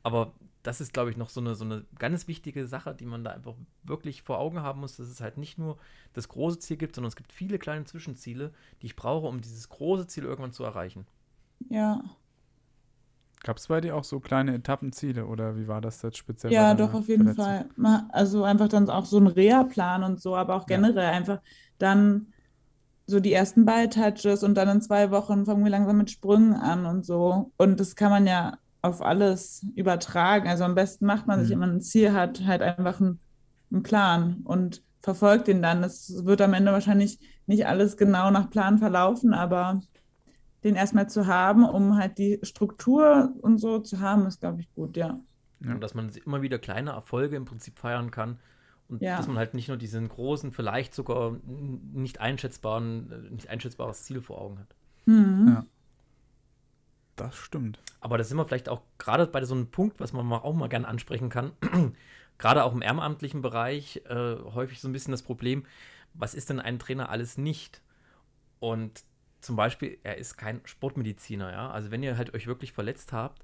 Aber das ist, glaube ich, noch so eine, so eine ganz wichtige Sache, die man da einfach wirklich vor Augen haben muss, dass es halt nicht nur das große Ziel gibt, sondern es gibt viele kleine Zwischenziele, die ich brauche, um dieses große Ziel irgendwann zu erreichen. ja. gab es bei dir auch so kleine Etappenziele oder wie war das jetzt speziell? Ja, doch, auf jeden Verletzung? Fall. Also einfach dann auch so ein Reha-Plan und so, aber auch Ja. generell einfach dann so die ersten Ball-Touches und dann in zwei Wochen fangen wir langsam mit Sprüngen an und so. Und das kann man ja auf alles übertragen. Also am besten macht man sich, Mhm. wenn man ein Ziel hat, halt einfach einen, einen Plan und verfolgt den dann. Es wird am Ende wahrscheinlich nicht alles genau nach Plan verlaufen, aber den erstmal zu haben, um halt die Struktur und so zu haben, ist, glaube ich, gut, ja. Ja. Und dass man immer wieder kleine Erfolge im Prinzip feiern kann Und Ja. dass man halt nicht nur diesen großen, vielleicht sogar nicht einschätzbaren, äh, nicht einschätzbares Ziel vor Augen hat. Mhm. Ja. Das stimmt. Aber da sind wir vielleicht auch gerade bei so einem Punkt, was man auch mal gerne ansprechen kann. gerade auch im ehrenamtlichen Bereich äh, häufig so ein bisschen das Problem, was ist denn ein Trainer alles nicht? Und zum Beispiel, er ist kein Sportmediziner, ja. Also wenn ihr halt euch wirklich verletzt habt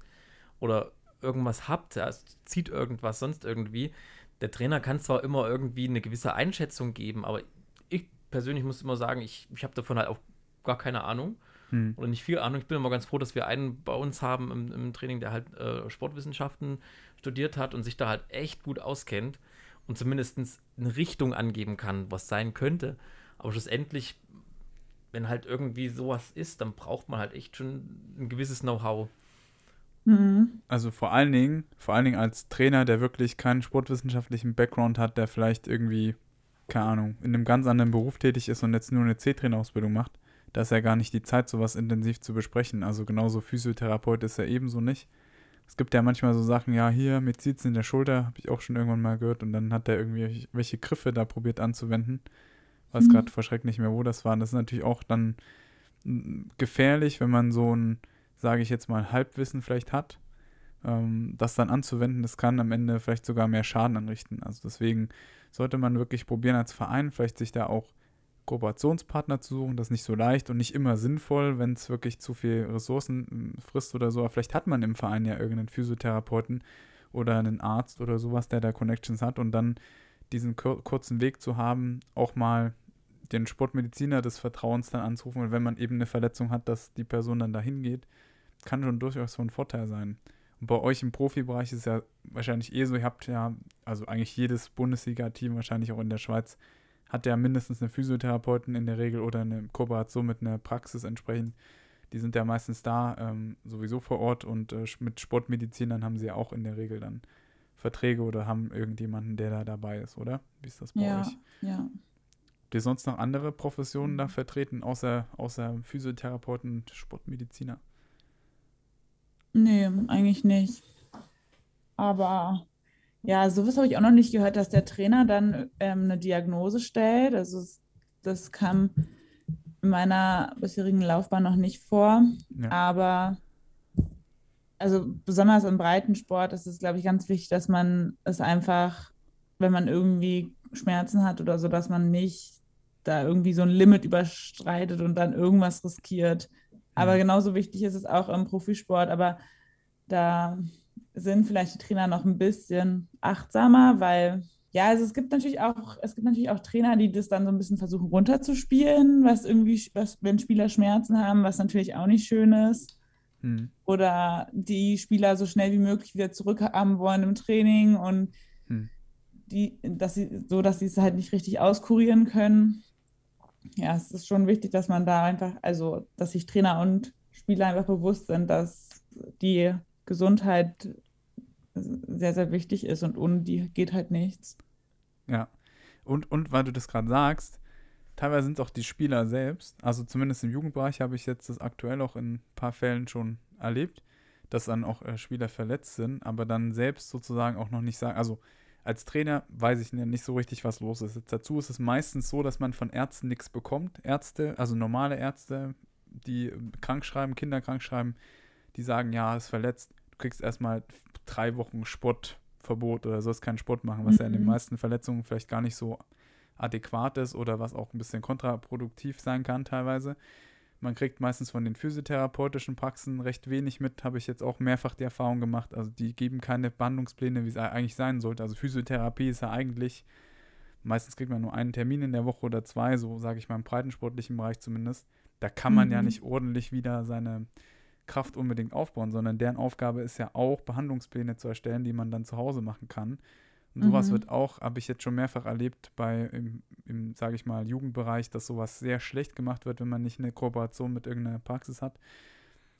oder irgendwas habt, ja, zieht irgendwas, sonst irgendwie, der Trainer kann zwar immer irgendwie eine gewisse Einschätzung geben, aber ich persönlich muss immer sagen, ich, ich habe davon halt auch gar keine Ahnung Hm. oder nicht viel Ahnung. Ich bin immer ganz froh, dass wir einen bei uns haben im, im Training, der halt äh, Sportwissenschaften studiert hat und sich da halt echt gut auskennt und zumindest eine Richtung angeben kann, was sein könnte. Aber schlussendlich, wenn halt irgendwie sowas ist, dann braucht man halt echt schon ein gewisses Know-how. Mhm. Also vor allen Dingen, vor allen Dingen als Trainer, der wirklich keinen sportwissenschaftlichen Background hat, der vielleicht irgendwie, keine Ahnung, in einem ganz anderen Beruf tätig ist und jetzt nur eine C-Trainer-Ausbildung macht, da ist ja gar nicht die Zeit, sowas intensiv zu besprechen. Also genauso Physiotherapeut ist er ebenso nicht. Es gibt ja manchmal so Sachen, ja, hier, mir zieht's in der Schulter, habe ich auch schon irgendwann mal gehört, und dann hat er irgendwie welche Griffe da probiert anzuwenden. Weiß Mhm. gerade verschreckt nicht mehr, wo das war. Und das ist natürlich auch dann mm, gefährlich, wenn man so ein, sage ich jetzt mal, Halbwissen vielleicht hat ähm, das dann anzuwenden, das kann am Ende vielleicht sogar mehr Schaden anrichten. Also deswegen sollte man wirklich probieren als Verein, vielleicht sich da auch Kooperationspartner zu suchen. Das ist nicht so leicht und nicht immer sinnvoll, wenn es wirklich zu viel Ressourcen ähm, frisst oder so. Aber vielleicht hat man im Verein ja irgendeinen Physiotherapeuten oder einen Arzt oder sowas, der da Connections hat und dann diesen kur kurzen Weg zu haben, auch mal den Sportmediziner des Vertrauens dann anzurufen und wenn man eben eine Verletzung hat, dass die Person dann dahin geht, kann schon durchaus von Vorteil sein. Und bei euch im Profibereich ist ja wahrscheinlich eh so, ihr habt ja, also eigentlich jedes Bundesliga-Team, wahrscheinlich auch in der Schweiz, hat ja mindestens einen Physiotherapeuten in der Regel oder eine Kooperation mit einer Praxis entsprechend. Die sind ja meistens da ähm, sowieso vor Ort und äh, mit Sportmedizinern haben sie ja auch in der Regel dann Verträge oder haben irgendjemanden, der da dabei ist, oder? Wie ist das bei Ja, euch? ja. Habt ihr sonst noch andere Professionen da vertreten, außer, außer Physiotherapeuten und Sportmediziner? Nee, eigentlich nicht. Aber ja, sowas habe ich auch noch nicht gehört, dass der Trainer dann ähm, eine Diagnose stellt. Also das kam in meiner bisherigen Laufbahn noch nicht vor. Ja. Aber also besonders im Breitensport ist es, glaube ich, ganz wichtig, dass man es einfach, wenn man irgendwie Schmerzen hat oder so, dass man nicht da irgendwie so ein Limit überstreitet und dann irgendwas riskiert. Aber Mhm. genauso wichtig ist es auch im Profisport. Aber da sind vielleicht die Trainer noch ein bisschen achtsamer, weil ja, also es gibt natürlich auch, es gibt natürlich auch Trainer, die das dann so ein bisschen versuchen runterzuspielen, was irgendwie, was, wenn Spieler Schmerzen haben, was natürlich auch nicht schön ist. Hm. Oder die Spieler so schnell wie möglich wieder zurückhaben wollen im Training und Hm. die, dass sie, so dass sie es halt nicht richtig auskurieren können. Ja, es ist schon wichtig, dass man da einfach, also dass sich Trainer und Spieler einfach bewusst sind, dass die Gesundheit sehr, sehr wichtig ist und ohne die geht halt nichts. Ja. Und, und weil du das gerade sagst, teilweise sind es auch die Spieler selbst, also zumindest im Jugendbereich habe ich jetzt das aktuell auch in ein paar Fällen schon erlebt, dass dann auch äh, Spieler verletzt sind, aber dann selbst sozusagen auch noch nicht sagen, also als Trainer weiß ich nicht so richtig, was los ist. Jetzt dazu ist es meistens so, dass man von Ärzten nichts bekommt. Ärzte, also normale Ärzte, die äh, krank schreiben, Kinder krank schreiben, die sagen, ja, ist verletzt, du kriegst erstmal drei Wochen Sportverbot oder sollst keinen Sport machen, was ja in den Mhm. meisten Verletzungen vielleicht gar nicht so adäquat ist oder was auch ein bisschen kontraproduktiv sein kann teilweise. Man kriegt meistens von den physiotherapeutischen Praxen recht wenig mit, habe ich jetzt auch mehrfach die Erfahrung gemacht. Also die geben keine Behandlungspläne, wie es eigentlich sein sollte. Also Physiotherapie ist ja eigentlich, meistens kriegt man nur einen Termin in der Woche oder zwei, so sage ich mal im breitensportlichen Bereich zumindest. Da kann man ja Mhm. nicht ordentlich wieder seine Kraft unbedingt aufbauen, sondern deren Aufgabe ist ja auch, Behandlungspläne zu erstellen, die man dann zu Hause machen kann. Und sowas Mhm. wird auch, habe ich jetzt schon mehrfach erlebt, bei im, im sage ich mal, Jugendbereich, dass sowas sehr schlecht gemacht wird, wenn man nicht eine Kooperation mit irgendeiner Praxis hat.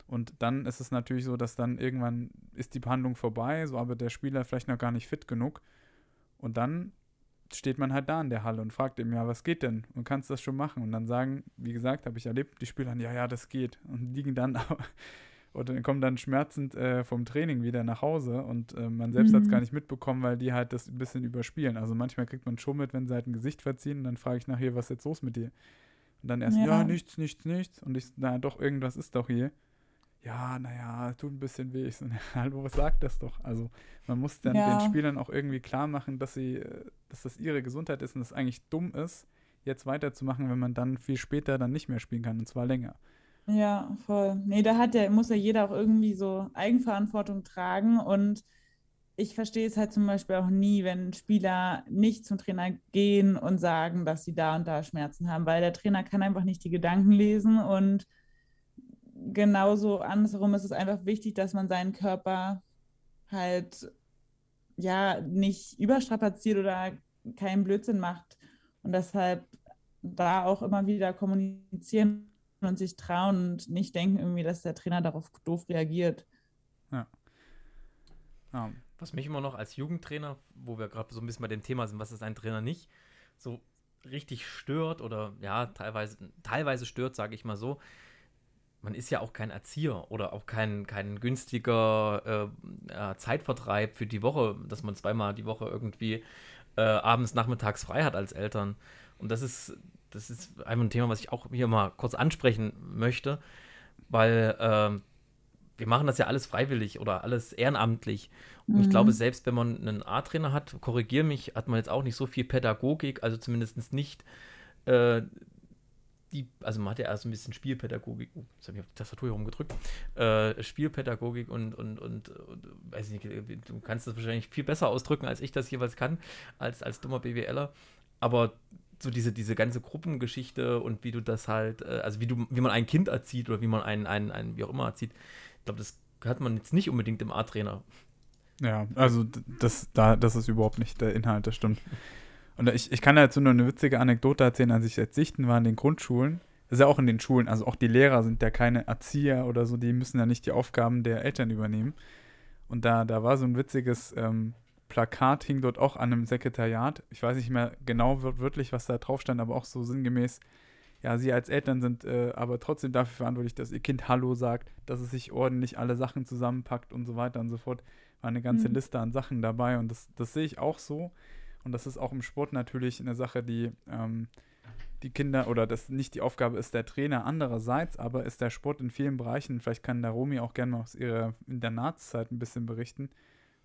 Und dann ist es natürlich so, dass dann irgendwann ist die Behandlung vorbei, so aber der Spieler vielleicht noch gar nicht fit genug. Und dann steht man halt da in der Halle und fragt ihm, ja, was geht denn? Und kannst das schon machen? Und dann sagen, wie gesagt, habe ich erlebt, die Spieler, ja, ja, das geht. Und liegen dann und dann kommen dann schmerzend äh, vom Training wieder nach Hause und äh, man selbst mhm. hat es gar nicht mitbekommen, weil die halt das ein bisschen überspielen. Also manchmal kriegt man schon mit, wenn sie halt ein Gesicht verziehen und dann frage ich nachher, was ist jetzt los mit dir? Und dann erst, ja. ja, nichts, nichts, nichts. Und ich, na doch, irgendwas ist doch hier. Ja, naja, tut ein bisschen weh. Ich so, hallo, was sagt das doch? Also man muss dann ja. den Spielern auch irgendwie klar machen, dass sie, äh, dass das ihre Gesundheit ist und es eigentlich dumm ist, jetzt weiterzumachen, wenn man dann viel später dann nicht mehr spielen kann und zwar länger. Ja, voll. Nee, da hat der, muss ja jeder auch irgendwie so Eigenverantwortung tragen und ich verstehe es halt zum Beispiel auch nie, wenn Spieler nicht zum Trainer gehen und sagen, dass sie da und da Schmerzen haben, weil der Trainer kann einfach nicht die Gedanken lesen und genauso andersherum ist es einfach wichtig, dass man seinen Körper halt ja nicht überstrapaziert oder keinen Blödsinn macht und deshalb da auch immer wieder kommunizieren und sich trauen und nicht denken irgendwie, dass der Trainer darauf doof reagiert. Ja. ja. Was mich immer noch als Jugendtrainer, wo wir gerade so ein bisschen bei dem Thema sind, was ist ein Trainer nicht, so richtig stört oder ja, teilweise, teilweise stört, sage ich mal so. Man ist ja auch kein Erzieher oder auch kein, kein günstiger äh, Zeitvertreib für die Woche, dass man zweimal die Woche irgendwie äh, abends, nachmittags frei hat als Eltern. Und das ist, das ist einfach ein Thema, was ich auch hier mal kurz ansprechen möchte, weil äh, wir machen das ja alles freiwillig oder alles ehrenamtlich. Und mhm. ich glaube, selbst wenn man einen A-Trainer hat, korrigiere mich, hat man jetzt auch nicht so viel Pädagogik, also zumindest nicht äh, die, also man hat ja erst ein bisschen Spielpädagogik, oh, jetzt habe ich auf die Tastatur hier rumgedrückt, äh, Spielpädagogik und, und, und, und, weiß nicht, du kannst das wahrscheinlich viel besser ausdrücken, als ich das jeweils kann, als, als dummer BWLer. Aber so diese, diese ganze Gruppengeschichte und wie du das halt, äh, also wie du, wie man ein Kind erzieht oder wie man einen, einen, einen wie auch immer erzieht, ich glaube, das hat man jetzt nicht unbedingt im A-Trainer. Ja, also das, da, das ist überhaupt nicht der Inhalt, das stimmt. Und ich, ich kann dazu nur eine witzige Anekdote erzählen, als ich jetzt sichten war in den Grundschulen. Das ist ja auch in den Schulen, also auch die Lehrer sind ja keine Erzieher oder so, die müssen ja nicht die Aufgaben der Eltern übernehmen. Und da, da war so ein witziges ähm, Plakat, hing dort auch an einem Sekretariat. Ich weiß nicht mehr genau wörtlich, was da drauf stand, aber auch so sinngemäß, ja, sie als Eltern sind äh, aber trotzdem dafür verantwortlich, dass ihr Kind Hallo sagt, dass es sich ordentlich alle Sachen zusammenpackt und so weiter und so fort. War eine ganze mhm. Liste an Sachen dabei und das, das sehe ich auch so. Und das ist auch im Sport natürlich eine Sache, die ähm, die Kinder oder das nicht die Aufgabe ist der Trainer. Andererseits aber ist der Sport in vielen Bereichen, vielleicht kann der Romi auch gerne mal aus ihrer Internatszeit ein bisschen berichten,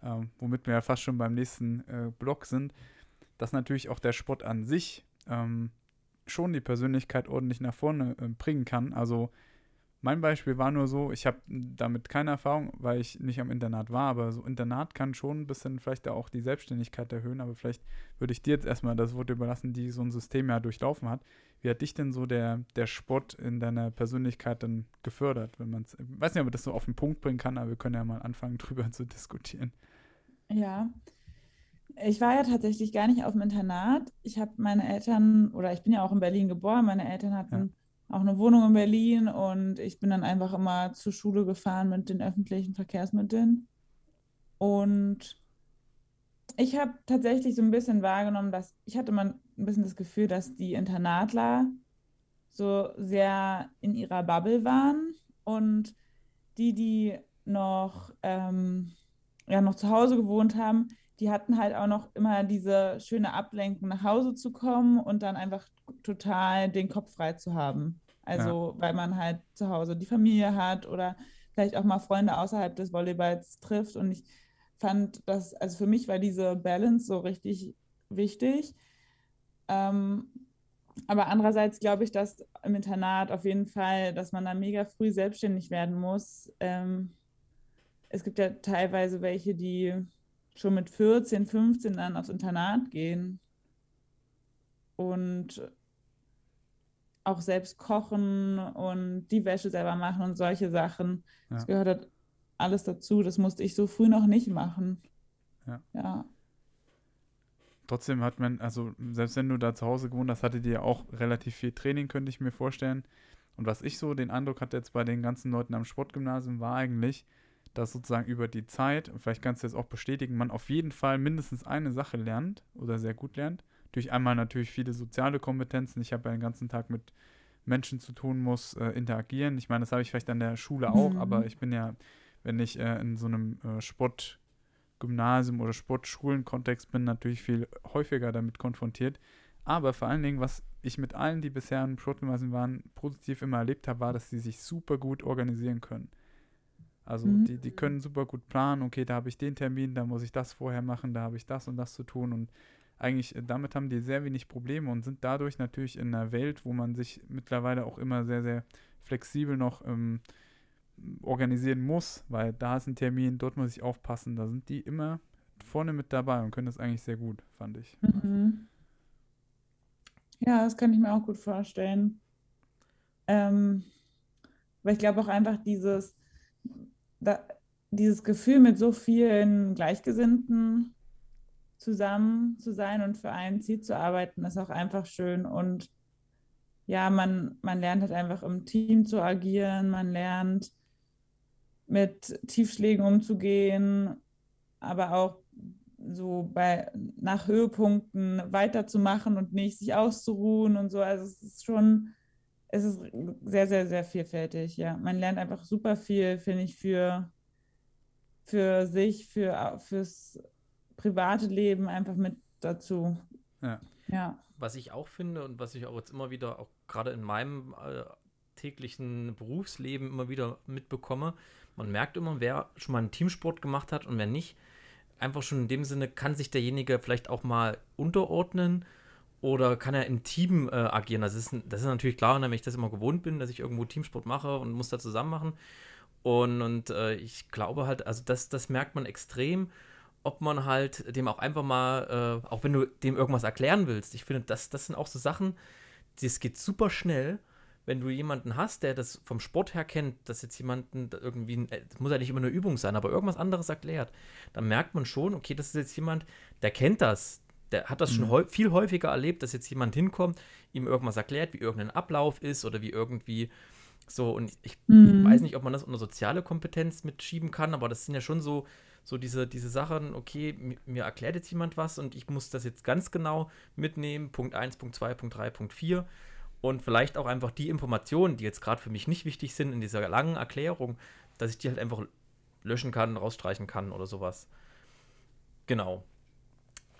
ähm, womit wir ja fast schon beim nächsten äh, Block sind, dass natürlich auch der Sport an sich ähm, schon die Persönlichkeit ordentlich nach vorne äh, bringen kann. Also mein Beispiel war nur so, ich habe damit keine Erfahrung, weil ich nicht am Internat war, aber so Internat kann schon ein bisschen vielleicht auch die Selbstständigkeit erhöhen, aber vielleicht würde ich dir jetzt erstmal das Wort überlassen, die so ein System ja durchlaufen hat. Wie hat dich denn so der, der Sport in deiner Persönlichkeit dann gefördert, wenn man es, ich weiß nicht, ob man das so auf den Punkt bringen kann, aber wir können ja mal anfangen, drüber zu diskutieren. Ja, ich war ja tatsächlich gar nicht auf dem Internat. Ich habe meine Eltern, oder ich bin ja auch in Berlin geboren, meine Eltern hatten ja. Auch eine Wohnung in Berlin und ich bin dann einfach immer zur Schule gefahren mit den öffentlichen Verkehrsmitteln. Und ich habe tatsächlich so ein bisschen wahrgenommen, dass ich hatte mal ein bisschen das Gefühl, dass die Internatler so sehr in ihrer Bubble waren und die, die noch, ähm, ja, noch zu Hause gewohnt haben, die hatten halt auch noch immer diese schöne Ablenkung, nach Hause zu kommen und dann einfach total den Kopf frei zu haben. Also, ja. weil man halt zu Hause die Familie hat oder vielleicht auch mal Freunde außerhalb des Volleyballs trifft. Und ich fand das, also für mich war diese Balance so richtig wichtig. Ähm, aber andererseits glaube ich, dass im Internat auf jeden Fall, dass man da mega früh selbstständig werden muss. Ähm, es gibt ja teilweise welche, die schon mit 14, 15 dann aufs Internat gehen und auch selbst kochen und die Wäsche selber machen und solche Sachen. Ja. Das gehört halt alles dazu. Das musste ich so früh noch nicht machen. Ja. ja. Trotzdem hat man, also selbst wenn du da zu Hause gewohnt hast, hattet ihr ja auch relativ viel Training, könnte ich mir vorstellen. Und was ich so den Eindruck hatte jetzt bei den ganzen Leuten am Sportgymnasium, war eigentlich, dass sozusagen über die Zeit, vielleicht kannst du das auch bestätigen, man auf jeden Fall mindestens eine Sache lernt oder sehr gut lernt. Durch einmal natürlich viele soziale Kompetenzen. Ich habe ja den ganzen Tag mit, Menschen zu tun muss, äh, interagieren. Ich meine, das habe ich vielleicht an der Schule auch, Mhm. aber ich bin ja, wenn ich äh, in so einem äh, Sportgymnasium oder Sportschulen-Kontext bin, natürlich viel häufiger damit konfrontiert. Aber vor allen Dingen, was ich mit allen, die bisher im Sportgymnasium waren, positiv immer erlebt habe, war, dass sie sich super gut organisieren können. Also Mhm. die, die können super gut planen, okay, da habe ich den Termin, da muss ich das vorher machen, da habe ich das und das zu tun und eigentlich äh, damit haben die sehr wenig Probleme und sind dadurch natürlich in einer Welt, wo man sich mittlerweile auch immer sehr, sehr flexibel noch ähm, organisieren muss, weil da ist ein Termin, dort muss ich aufpassen, da sind die immer vorne mit dabei und können das eigentlich sehr gut, fand ich. Mhm. Ja, das kann ich mir auch gut vorstellen. Ähm, weil ich glaube auch einfach dieses, da, dieses Gefühl, mit so vielen Gleichgesinnten zusammen zu sein und für ein Ziel zu arbeiten, ist auch einfach schön. Und ja, man, man lernt halt einfach im Team zu agieren, man lernt mit Tiefschlägen umzugehen, aber auch so bei nach Höhepunkten weiterzumachen und nicht sich auszuruhen und so. Also es ist schon, es ist sehr, sehr, sehr vielfältig, ja. Man lernt einfach super viel, finde ich, für, für sich, für, fürs private Leben einfach mit dazu. Ja. Ja. Was ich auch finde und was ich auch jetzt immer wieder, auch gerade in meinem äh, täglichen Berufsleben immer wieder mitbekomme, man merkt immer, wer schon mal einen Teamsport gemacht hat und wer nicht. Einfach schon in dem Sinne, kann sich derjenige vielleicht auch mal unterordnen oder kann er im Team äh, agieren. Das ist, das ist natürlich klar, wenn ich das immer gewohnt bin, dass ich irgendwo Teamsport mache und muss da zusammen machen. Und, und äh, ich glaube halt, also das, das merkt man extrem, ob man halt dem auch einfach mal, äh, auch wenn du dem irgendwas erklären willst. Ich finde, das, das sind auch so Sachen, das geht super schnell, wenn du jemanden hast, der das vom Sport her kennt, dass jetzt jemanden irgendwie, das muss ja nicht immer eine Übung sein, aber irgendwas anderes erklärt, dann merkt man schon, okay, das ist jetzt jemand, der kennt das, der hat das schon Mhm. viel häufiger erlebt, dass jetzt jemand hinkommt, ihm irgendwas erklärt, wie irgendein Ablauf ist oder wie irgendwie so, und ich Mhm. weiß nicht, ob man das unter soziale Kompetenz mitschieben kann, aber das sind ja schon so, so diese, diese Sachen, okay, mi- mir erklärt jetzt jemand was und ich muss das jetzt ganz genau mitnehmen, Punkt 1, Punkt 2, Punkt 3, Punkt 4 und vielleicht auch einfach die Informationen, die jetzt gerade für mich nicht wichtig sind in dieser langen Erklärung, dass ich die halt einfach löschen kann, rausstreichen kann oder sowas. Genau.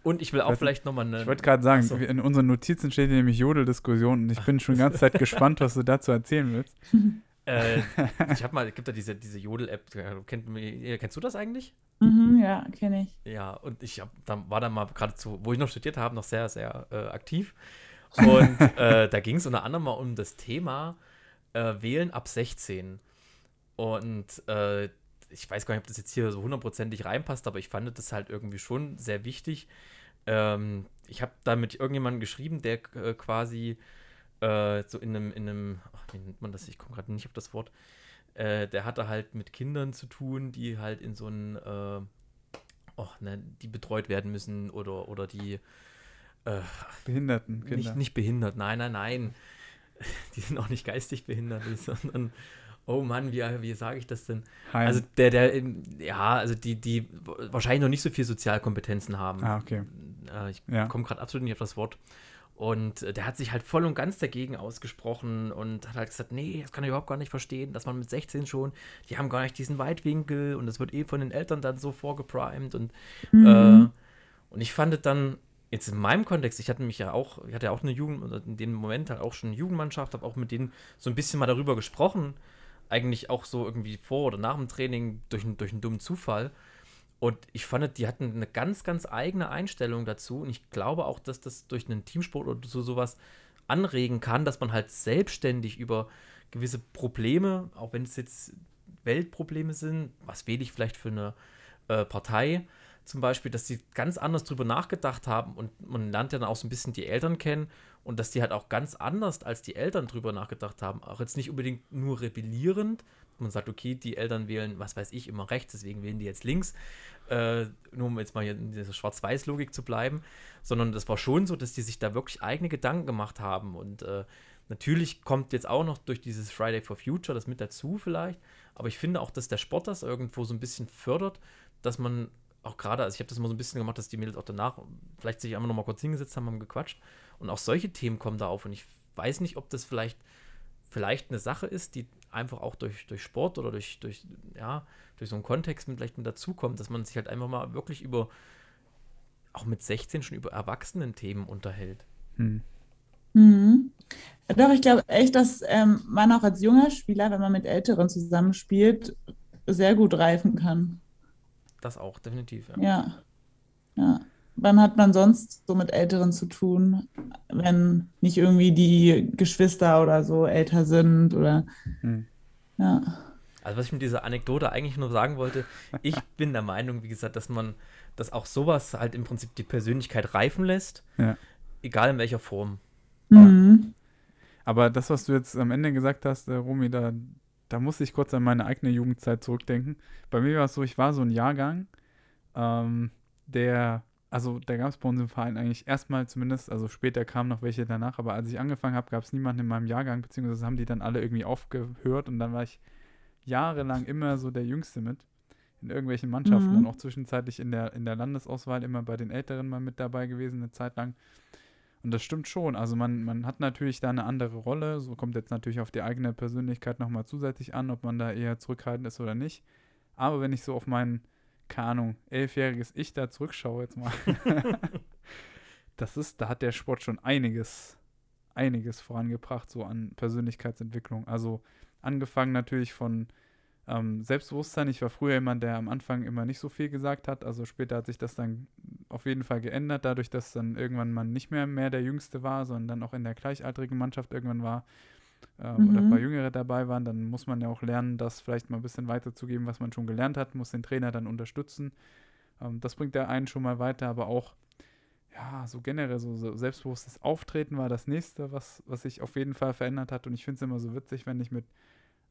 Und ich will auch weiß vielleicht nochmal eine. Ich wollte gerade sagen, so. in unseren Notizen steht nämlich Jodeldiskussion und ich bin schon die ganze Zeit gespannt, was du dazu erzählen willst. Äh, ich habe mal, es gibt da diese, diese Jodel-App, kennt, kennst du das eigentlich? Mhm, ja, kenne ich. Ja, und ich hab, da war dann mal gerade zu, wo ich noch studiert habe, noch sehr, sehr äh, aktiv. Und äh, da ging es unter anderem mal um das Thema äh, Wählen ab 16. Und äh, ich weiß gar nicht, ob das jetzt hier so hundertprozentig reinpasst, aber ich fand das halt irgendwie schon sehr wichtig. Ähm, ich habe da mit irgendjemandem geschrieben, der äh, quasi äh, so in einem, in einem, ach, wie nennt man das? Ich komme gerade nicht auf das Wort. Äh, der hatte halt mit Kindern zu tun, die halt in so einen, äh, oh, ne, die betreut werden müssen oder, oder die äh, Behinderten Kinder. nicht, nicht behindert, nein, nein, nein. Die sind auch nicht geistig behindert, sondern, oh Mann, wie, wie sage ich das denn? Heim. Also der, der, ja, also die, die wahrscheinlich noch nicht so viel Sozialkompetenzen haben. ah, okay. Äh, ich Ja. komme gerade absolut nicht auf das Wort. Und äh, der hat sich halt voll und ganz dagegen ausgesprochen und hat halt gesagt, nee, das kann ich überhaupt gar nicht verstehen, dass man mit 16 schon, die haben gar nicht diesen Weitwinkel und das wird eh von den Eltern dann so vorgeprimed und Mhm. äh, und ich fand es dann jetzt in meinem Kontext, ich hatte mich ja auch, ich hatte ja auch eine Jugend, in dem Moment halt auch schon eine Jugendmannschaft, habe auch mit denen so ein bisschen mal darüber gesprochen, eigentlich auch so irgendwie vor oder nach dem Training durch, einen- durch einen dummen Zufall. Und ich fand, die hatten eine ganz, ganz eigene Einstellung dazu. Und ich glaube auch, dass das durch einen Teamsport oder so sowas anregen kann, dass man halt selbstständig über gewisse Probleme, auch wenn es jetzt Weltprobleme sind, was wähle ich vielleicht für eine äh, Partei zum Beispiel, dass die ganz anders drüber nachgedacht haben und man lernt ja dann auch so ein bisschen die Eltern kennen und dass die halt auch ganz anders als die Eltern drüber nachgedacht haben. Auch jetzt nicht unbedingt nur rebellierend. Man sagt, okay, die Eltern wählen, was weiß ich, immer rechts, deswegen wählen die jetzt links. Äh, nur um jetzt mal hier in dieser Schwarz-Weiß-Logik zu bleiben. Sondern das war schon so, dass die sich da wirklich eigene Gedanken gemacht haben. Und äh, natürlich kommt jetzt auch noch durch dieses Friday for Future das mit dazu vielleicht. Aber ich finde auch, dass der Sport das irgendwo so ein bisschen fördert, dass man auch gerade, also ich habe das immer so ein bisschen gemacht, dass die Mädels auch danach vielleicht sich einfach noch mal kurz hingesetzt haben, haben gequatscht. Und auch solche Themen kommen da auf. Und ich weiß nicht, ob das vielleicht vielleicht eine Sache ist, die einfach auch durch, durch Sport oder durch, durch, ja, durch so einen Kontext mit, vielleicht mit dazukommt, dass man sich halt einfach mal wirklich über, auch mit 16 schon über Erwachsenen-Themen unterhält. Hm. Mhm. Doch, ich glaube echt, dass ähm, man auch als junger Spieler, wenn man mit Älteren zusammenspielt, sehr gut reifen kann. Das auch, definitiv, ja. Ja. ja. Wann hat man sonst so mit Älteren zu tun, wenn nicht irgendwie die Geschwister oder so älter sind oder hm. ja. Also was ich mit dieser Anekdote eigentlich nur sagen wollte, ich bin der Meinung, wie gesagt, dass man, dass auch sowas halt im Prinzip die Persönlichkeit reifen lässt, ja. egal in welcher Form. Mhm. Aber das, was du jetzt am Ende gesagt hast, äh, Romy, da, da muss ich kurz an meine eigene Jugendzeit zurückdenken. Bei mir war es so, ich war so ein Jahrgang, ähm, der, also da gab es bei uns im Verein eigentlich erstmal zumindest, also später kamen noch welche danach, aber als ich angefangen habe, gab es niemanden in meinem Jahrgang, beziehungsweise haben die dann alle irgendwie aufgehört und dann war ich jahrelang immer so der Jüngste mit in irgendwelchen Mannschaften mhm. und auch zwischenzeitlich in der, in der Landesauswahl immer bei den Älteren mal mit dabei gewesen, eine Zeit lang. Und das stimmt schon. Also man, man hat natürlich da eine andere Rolle. So kommt jetzt natürlich auf die eigene Persönlichkeit nochmal zusätzlich an, ob man da eher zurückhaltend ist oder nicht. Aber wenn ich so auf mein, keine Ahnung, elfjähriges Ich da zurückschaue jetzt mal, das ist, da hat der Sport schon einiges, einiges vorangebracht, so an Persönlichkeitsentwicklung. Also angefangen natürlich von ähm, Selbstbewusstsein. Ich war früher jemand, der am Anfang immer nicht so viel gesagt hat. Also später hat sich das dann auf jeden Fall geändert, dadurch, dass dann irgendwann man nicht mehr, mehr der Jüngste war, sondern dann auch in der gleichaltrigen Mannschaft irgendwann war ähm, mhm. oder ein paar Jüngere dabei waren. Dann muss man ja auch lernen, das vielleicht mal ein bisschen weiterzugeben, was man schon gelernt hat, muss den Trainer dann unterstützen. Ähm, das bringt der einen schon mal weiter, aber auch ja, so generell so, so, selbstbewusstes Auftreten war das nächste, was, was sich auf jeden Fall verändert hat. Und ich finde es immer so witzig, wenn ich mit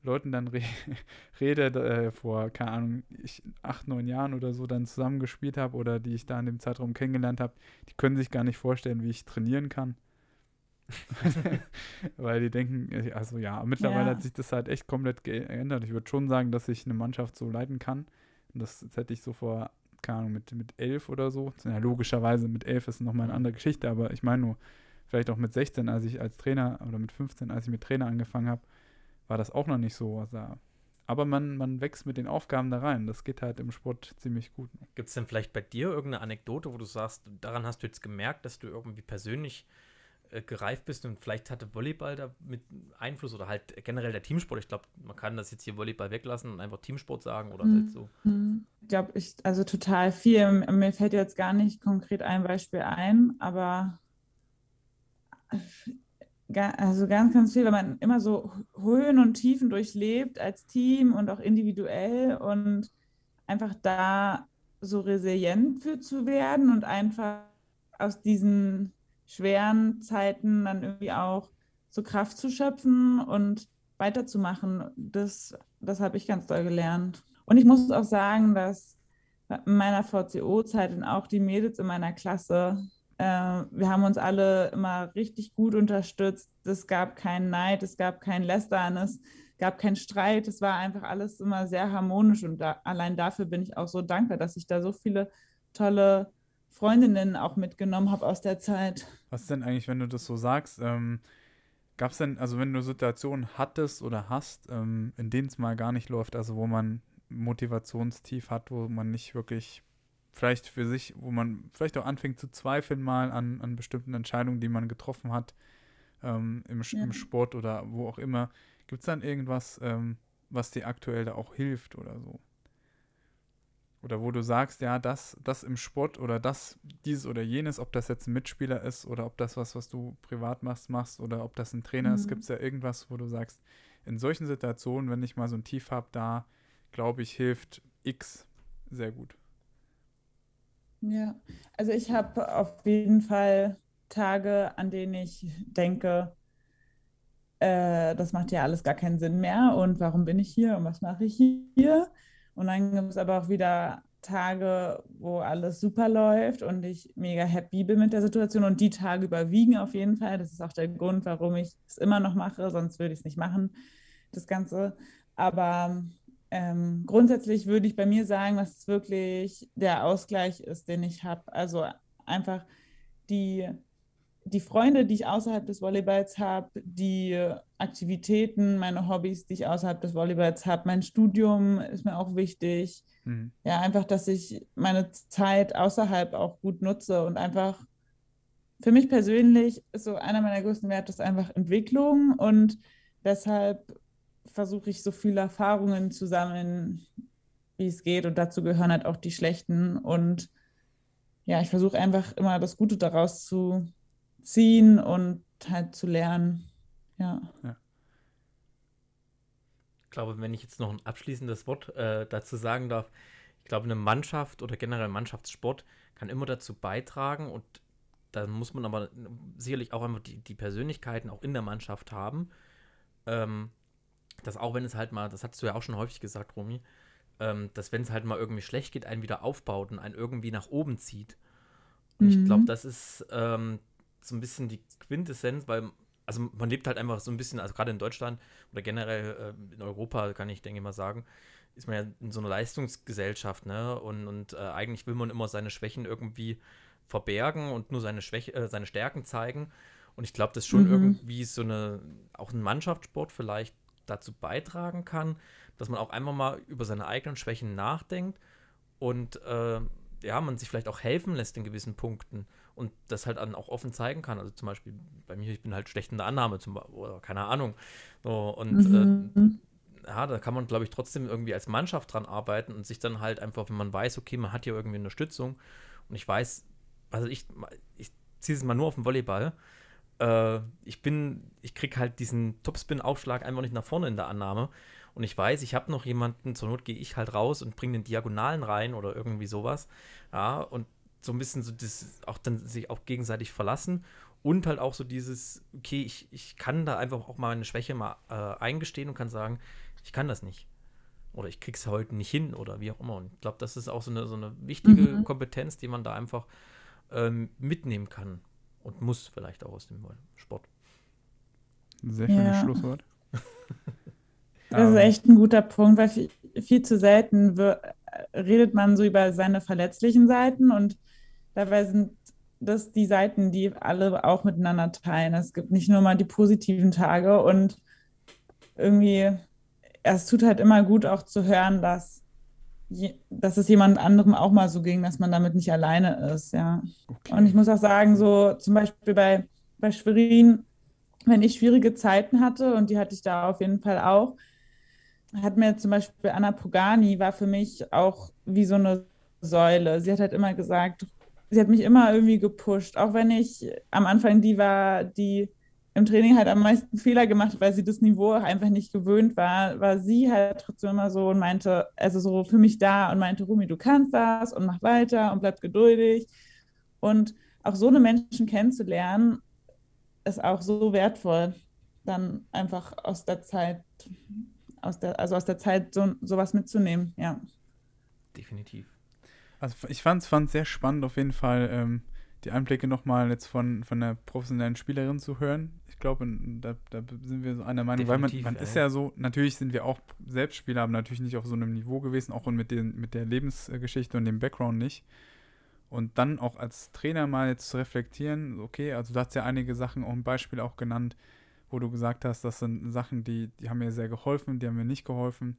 Leuten dann re rede, äh, vor, keine Ahnung, ich, acht, neun Jahren oder so dann zusammengespielt habe oder die ich da in dem Zeitraum kennengelernt habe, die können sich gar nicht vorstellen, wie ich trainieren kann. Weil die denken, äh, also ja, mittlerweile ja. hat sich das halt echt komplett geändert. Ich würde schon sagen, dass ich eine Mannschaft so leiten kann. Und das, das hätte ich so vor, keine Ahnung, mit, mit elf oder so. Ja, logischerweise mit elf ist nochmal eine andere Geschichte, aber ich meine nur, vielleicht auch mit 16, als ich als Trainer oder mit 15, als ich mit Trainer angefangen habe, war das auch noch nicht so. Also, aber man, man wächst mit den Aufgaben da rein. Das geht halt im Sport ziemlich gut. Gibt es denn vielleicht bei dir irgendeine Anekdote, wo du sagst, daran hast du jetzt gemerkt, dass du irgendwie persönlich äh, gereift bist und vielleicht hatte Volleyball da mit Einfluss oder halt generell der Teamsport. Ich glaube, man kann das jetzt hier Volleyball weglassen und einfach Teamsport sagen oder mhm. halt so. Ich glaube, ich, also total viel. Mir fällt jetzt gar nicht konkret ein Beispiel ein, aber also ganz, ganz viel, weil man immer so Höhen und Tiefen durchlebt als Team und auch individuell und einfach da so resilient für zu werden und einfach aus diesen schweren Zeiten dann irgendwie auch so Kraft zu schöpfen und weiterzumachen. Das, das habe ich ganz doll gelernt. Und ich muss auch sagen, dass in meiner VCO-Zeit und auch die Mädels in meiner Klasse wir haben uns alle immer richtig gut unterstützt. Es gab keinen Neid, es gab kein Lästern, es gab keinen Streit. Es war einfach alles immer sehr harmonisch und da, allein dafür bin ich auch so dankbar, dass ich da so viele tolle Freundinnen auch mitgenommen habe aus der Zeit. Was denn eigentlich, wenn du das so sagst? Ähm, Gab es denn, also wenn du Situationen hattest oder hast, ähm, in denen es mal gar nicht läuft, also wo man Motivationstief hat, wo man nicht wirklich vielleicht für sich, wo man vielleicht auch anfängt zu zweifeln mal an, an bestimmten Entscheidungen, die man getroffen hat ähm, im, ja. im, Sport oder wo auch immer. Gibt es dann irgendwas, ähm, was dir aktuell da auch hilft oder so? Oder wo du sagst, ja, das, das im Sport oder das, dieses oder jenes, ob das jetzt ein Mitspieler ist oder ob das was, was du privat machst, machst oder ob das ein Trainer mhm. ist, gibt es ja irgendwas, wo du sagst, in solchen Situationen, wenn ich mal so ein Tief habe, da glaube ich, hilft X sehr gut. Ja, also ich habe auf jeden Fall Tage, an denen ich denke, äh, das macht ja alles gar keinen Sinn mehr und warum bin ich hier und was mache ich hier? Und dann gibt es aber auch wieder Tage, wo alles super läuft und ich mega happy bin mit der Situation und die Tage überwiegen auf jeden Fall. Das ist auch der Grund, warum ich es immer noch mache, sonst würde ich es nicht machen, das Ganze. Aber ähm, grundsätzlich würde ich bei mir sagen, dass es wirklich der Ausgleich ist, den ich habe. Also einfach die, die Freunde, die ich außerhalb des Volleyballs habe, die Aktivitäten, meine Hobbys, die ich außerhalb des Volleyballs habe, mein Studium ist mir auch wichtig. Mhm. Ja, einfach, dass ich meine Zeit außerhalb auch gut nutze und einfach für mich persönlich ist so einer meiner größten Werte ist einfach Entwicklung und deshalb versuche ich so viele Erfahrungen zu sammeln, wie es geht und dazu gehören halt auch die schlechten und ja, ich versuche einfach immer das Gute daraus zu ziehen und halt zu lernen. Ja. ja. Ich glaube, wenn ich jetzt noch ein abschließendes Wort äh, dazu sagen darf, ich glaube, eine Mannschaft oder generell Mannschaftssport kann immer dazu beitragen und da muss man aber sicherlich auch einfach die, die Persönlichkeiten auch in der Mannschaft haben. Ähm, dass auch wenn es halt mal, das hast du ja auch schon häufig gesagt, Romy, ähm, dass wenn es halt mal irgendwie schlecht geht, einen wieder aufbaut und einen irgendwie nach oben zieht. Und mhm. ich glaube, das ist ähm, so ein bisschen die Quintessenz, weil, also man lebt halt einfach so ein bisschen, also gerade in Deutschland oder generell äh, in Europa, kann ich denke ich mal sagen, ist man ja in so einer Leistungsgesellschaft, ne? Und, und äh, eigentlich will man immer seine Schwächen irgendwie verbergen und nur seine Schwäche, äh, seine Stärken zeigen. Und ich glaube, dass schon mhm. irgendwie so eine, auch ein Mannschaftssport vielleicht dazu beitragen kann, dass man auch einfach mal über seine eigenen Schwächen nachdenkt und äh, ja, man sich vielleicht auch helfen lässt in gewissen Punkten und das halt dann auch offen zeigen kann. Also zum Beispiel bei mir, ich bin halt schlecht in der Annahme zum, oder keine Ahnung. So, und mhm. äh, ja, da kann man, glaube ich, trotzdem irgendwie als Mannschaft dran arbeiten und sich dann halt einfach, wenn man weiß, okay, man hat hier irgendwie Unterstützung und ich weiß, also ich, ich ziehe es mal nur auf den Volleyball. Äh, ich bin, ich kriege halt diesen Topspin-Aufschlag einfach nicht nach vorne in der Annahme. Und ich weiß, ich habe noch jemanden, zur Not gehe ich halt raus und bringe den Diagonalen rein oder irgendwie sowas. Ja, und so ein bisschen so das, auch dann sich auch gegenseitig verlassen und halt auch so dieses, okay, ich, ich kann da einfach auch mal eine Schwäche mal äh, eingestehen und kann sagen, ich kann das nicht. Oder ich krieg's heute nicht hin oder wie auch immer. Und ich glaube, das ist auch so eine, so eine wichtige mhm. Kompetenz, die man da einfach ähm, mitnehmen kann und muss vielleicht auch aus dem Sport. Sehr schönes ja. Schlusswort. Das ist ähm. echt ein guter Punkt, weil viel, viel zu selten redet man so über seine verletzlichen Seiten und dabei sind das die Seiten, die alle auch miteinander teilen. Es gibt nicht nur mal die positiven Tage und irgendwie, es tut halt immer gut auch zu hören, dass dass es jemand anderem auch mal so ging, dass man damit nicht alleine ist, ja. Okay. Und ich muss auch sagen, so zum Beispiel bei, bei Schwerin, wenn ich schwierige Zeiten hatte, und die hatte ich da auf jeden Fall auch, hat mir zum Beispiel Anna Pogani war für mich auch wie so eine Säule. Sie hat halt immer gesagt, sie hat mich immer irgendwie gepusht, auch wenn ich am Anfang die war, die im Training halt am meisten Fehler gemacht, weil sie das Niveau einfach nicht gewöhnt war, war sie halt trotzdem immer so und meinte, also so für mich da und meinte, Rumi, du kannst das und mach weiter und bleib geduldig. Und auch so eine Menschen kennenzulernen, ist auch so wertvoll, dann einfach aus der Zeit, aus der, also aus der Zeit so, sowas mitzunehmen, ja. Definitiv. Also ich fand es sehr spannend auf jeden Fall, ähm, die Einblicke nochmal jetzt von, von einer professionellen Spielerin zu hören. Ich glaube, da, da sind wir so einer Meinung, Definitiv, weil man, man ist ja so, natürlich sind wir auch Selbstspieler, aber natürlich nicht auf so einem Niveau gewesen, auch mit, den, mit der Lebensgeschichte und dem Background nicht. Und dann auch als Trainer mal jetzt zu reflektieren, okay, also du hast ja einige Sachen, auch ein Beispiel auch genannt, wo du gesagt hast, das sind Sachen, die, die haben mir sehr geholfen, die haben mir nicht geholfen.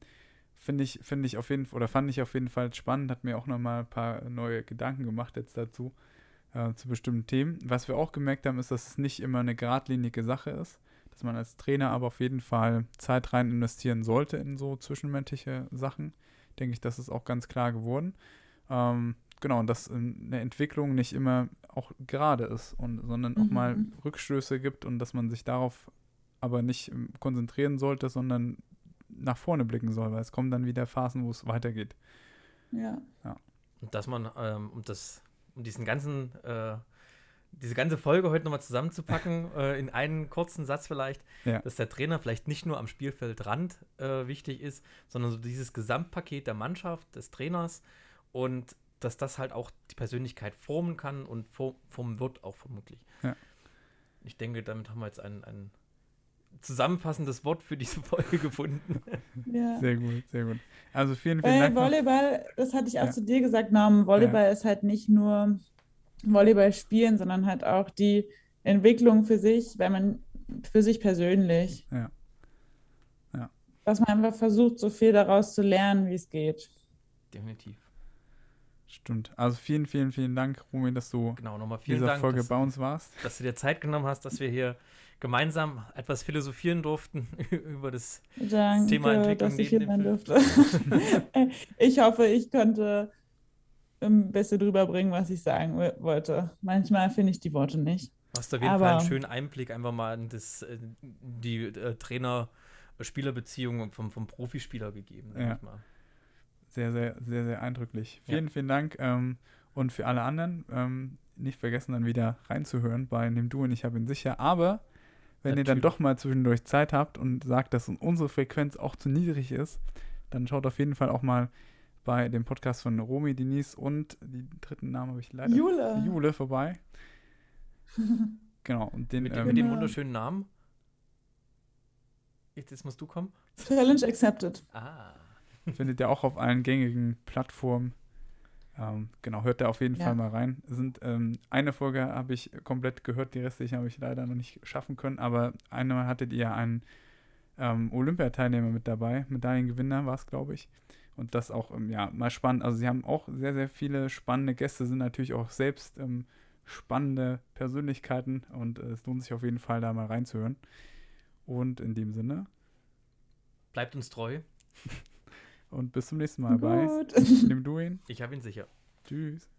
Finde ich, finde ich auf jeden Fall, oder fand ich auf jeden Fall spannend, hat mir auch nochmal ein paar neue Gedanken gemacht jetzt dazu äh, zu bestimmten Themen. Was wir auch gemerkt haben, ist, dass es nicht immer eine geradlinige Sache ist, dass man als Trainer aber auf jeden Fall Zeit rein investieren sollte in so zwischenmenschliche Sachen. Denke ich, das ist auch ganz klar geworden. Ähm, genau, und dass eine Entwicklung nicht immer auch gerade ist, und, sondern mhm. auch mal Rückstöße gibt und dass man sich darauf aber nicht ähm, konzentrieren sollte, sondern nach vorne blicken soll, weil es kommen dann wieder Phasen, wo es weitergeht. Ja. ja. Und dass man, ähm, um das um diesen ganzen, äh, diese ganze Folge heute nochmal zusammenzupacken, äh, in einen kurzen Satz vielleicht, ja. dass der Trainer vielleicht nicht nur am Spielfeldrand äh, wichtig ist, sondern so dieses Gesamtpaket der Mannschaft, des Trainers und dass das halt auch die Persönlichkeit formen kann und formen wird auch vermutlich. Ja. Ich denke, damit haben wir jetzt einen, einen zusammenfassendes Wort für diese Folge gefunden. Ja. Sehr gut, sehr gut. Also vielen, vielen Dank. Volleyball, das hatte ich auch ja. zu dir gesagt, Norm, Volleyball ja. ist halt nicht nur Volleyball spielen, sondern halt auch die Entwicklung für sich, weil man für sich persönlich. Ja. Ja. Dass man einfach versucht, so viel daraus zu lernen, wie es geht. Definitiv. Stimmt. Also vielen, vielen, vielen Dank, Romy, dass du Genau, nochmal in vielen dieser Dank, Folge dass, bei uns warst. dass du dir Zeit genommen hast, dass wir hier gemeinsam etwas philosophieren durften über das Danke, Thema Entwicklung dass ich neben hier dem sein durfte. ich hoffe, ich konnte ein bisschen drüber bringen, was ich sagen wollte. Manchmal finde ich die Worte nicht. Du hast auf jeden Fall einen Aber- schönen Einblick einfach mal in das, äh, die äh, Trainer-Spieler-Beziehung vom, vom Profispieler gegeben. Ja. ich mal. Sehr, sehr, sehr, sehr eindrücklich. Ja. Vielen, vielen Dank. Ähm, und für alle anderen, ähm, nicht vergessen, dann wieder reinzuhören bei Nimm Du und ich habe ihn sicher. Aber wenn ihr dann doch mal zwischendurch Zeit habt und sagt, dass unsere Frequenz auch zu niedrig ist, dann schaut auf jeden Fall auch mal bei dem Podcast von Romy, Denise und die dritten Namen habe ich leider Jule. Jule vorbei. genau, und den Mit, dem- ähm, mit dem Genau. wunderschönen Namen. Jetzt, jetzt musst du kommen. Challenge accepted. Ah. findet ihr auch auf allen gängigen Plattformen. Ähm, genau, hört da auf jeden Ja. Fall mal rein. Sind, ähm, eine Folge habe ich komplett gehört, die restlichen habe ich leider noch nicht schaffen können, aber einmal hattet ihr einen ähm, Olympiateilnehmer mit dabei, Medaillengewinner war es, glaube ich. Und das auch, ähm, ja, mal spannend. Also sie haben auch sehr, sehr viele spannende Gäste, sind natürlich auch selbst ähm, spannende Persönlichkeiten und äh, es lohnt sich auf jeden Fall, da mal reinzuhören. Und in dem Sinne Bleibt uns treu. und bis zum nächsten Mal bei Gut. Nimm du ihn. Ich habe ihn sicher. Tschüss.